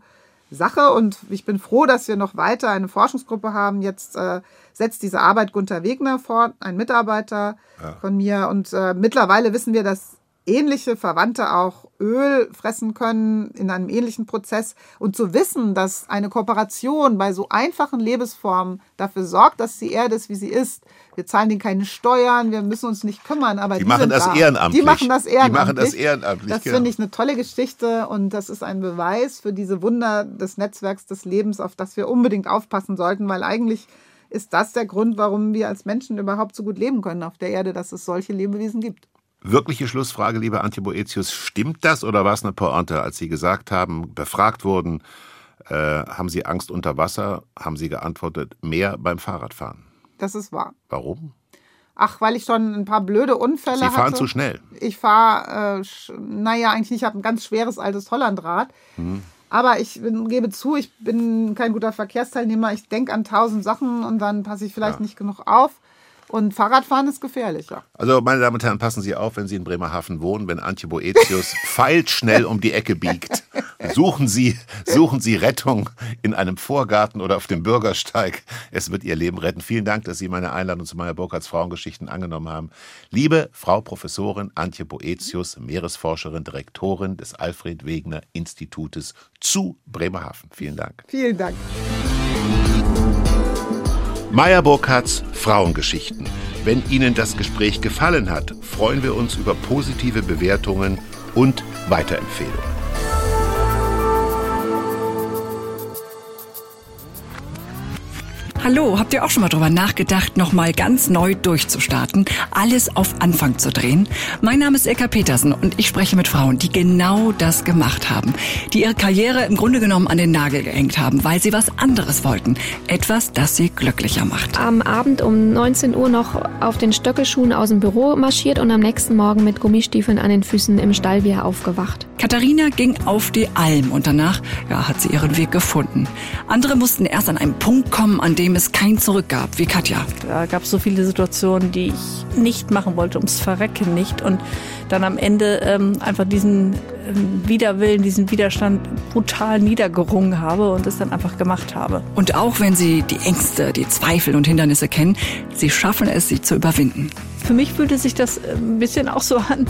D: Sache. Und ich bin froh, dass wir noch weiter eine Forschungsgruppe haben. Jetzt äh, setzt diese Arbeit Gunther Wegner fort, ein Mitarbeiter von mir. Und äh, mittlerweile wissen wir, dass ähnliche Verwandte auch Öl fressen können in einem ähnlichen Prozess. Und zu wissen, dass eine Kooperation bei so einfachen Lebensformen dafür sorgt, dass die Erde ist, wie sie ist. Wir zahlen denen keine Steuern, wir müssen uns nicht kümmern, aber
C: Die
D: die,
C: machen das
D: da.
C: ehrenamtlich.
D: Die machen das
C: Die
D: ehrenamtlich.
C: machen das ehrenamtlich,
D: Das
C: genau.
D: finde ich eine tolle Geschichte und das ist ein Beweis für diese Wunder des Netzwerks des Lebens, auf das wir unbedingt aufpassen sollten, weil eigentlich ist das der Grund, warum wir als Menschen überhaupt so gut leben können auf der Erde, dass es solche Lebewesen gibt.
C: Wirkliche Schlussfrage, lieber Antje Boetius, stimmt das oder war es eine Pointe, als Sie gesagt haben, befragt wurden, äh, haben Sie Angst unter Wasser, haben Sie geantwortet, mehr beim Fahrradfahren.
D: Das ist wahr.
C: Warum?
D: Ach, weil ich schon ein paar blöde Unfälle
C: Sie
D: hatte.
C: fahren zu schnell.
D: Ich fahre, äh, naja, eigentlich nicht. Ich habe ein ganz schweres altes Hollandrad.
C: Mhm.
D: Aber ich bin, gebe zu, ich bin kein guter Verkehrsteilnehmer. Ich denke an tausend Sachen und dann passe ich vielleicht
C: Ja.
D: nicht genug auf. Und Fahrradfahren ist gefährlich, ja.
C: Also, meine Damen und Herren, passen Sie auf, wenn Sie in Bremerhaven wohnen, wenn Antje Boetius pfeilschnell um die Ecke biegt. Suchen Sie, suchen Sie Rettung in einem Vorgarten oder auf dem Bürgersteig. Es wird Ihr Leben retten. Vielen Dank, dass Sie meine Einladung zu Meyer Burkhardts Frauengeschichten angenommen haben. Liebe Frau Professorin Antje Boetius, Meeresforscherin, Direktorin des Alfred Wegener Institutes zu Bremerhaven. Vielen Dank.
D: Vielen Dank.
C: Meyer Burkhardts Frauengeschichten. Wenn Ihnen das Gespräch gefallen hat, freuen wir uns über positive Bewertungen und Weiterempfehlungen.
E: Hallo, habt ihr auch schon mal drüber nachgedacht, nochmal ganz neu durchzustarten, alles auf Anfang zu drehen? Mein Name ist Ilka Petersen und ich spreche mit Frauen, die genau das gemacht haben, die ihre Karriere im Grunde genommen an den Nagel gehängt haben, weil sie was anderes wollten, etwas, das sie glücklicher macht.
F: am Abend um 19 Uhr noch auf den Stöckelschuhen aus dem Büro marschiert und am nächsten Morgen mit Gummistiefeln an den Füßen im Stall wieder aufgewacht.
E: Katharina ging auf die Alm und danach ja, hat sie ihren Weg gefunden. Andere mussten erst an einen Punkt kommen, an dem es kein Zurück gab, wie Katja.
G: Da gab es so viele Situationen, die ich nicht machen wollte, ums Verrecken nicht. Und dann am Ende ähm, einfach diesen Widerwillen, diesen Widerstand brutal niedergerungen habe und es dann einfach gemacht habe.
E: Und auch wenn sie die Ängste, die Zweifel und Hindernisse kennen, sie schaffen es, sie zu überwinden.
G: Für mich fühlte sich das äh, ein bisschen auch so an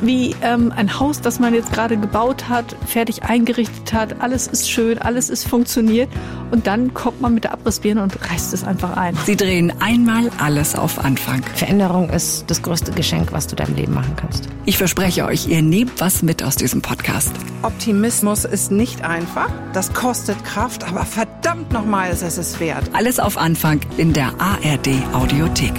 G: wie ähm, ein Haus, das man jetzt gerade gebaut hat, fertig eingerichtet hat. Alles ist schön, alles ist funktioniert. Und dann kommt man mit der Abrissbirne und reißt es einfach ein.
E: Sie drehen einmal alles auf Anfang.
H: Veränderung ist das größte Geschenk, was du deinem Leben machen kannst.
E: Ich verspreche euch, ihr nehmt was mit aus diesem Podcast.
I: Optimismus ist nicht einfach. Das kostet Kraft, aber verdammt nochmal ist es es wert.
E: Alles auf Anfang in der ARD Audiothek.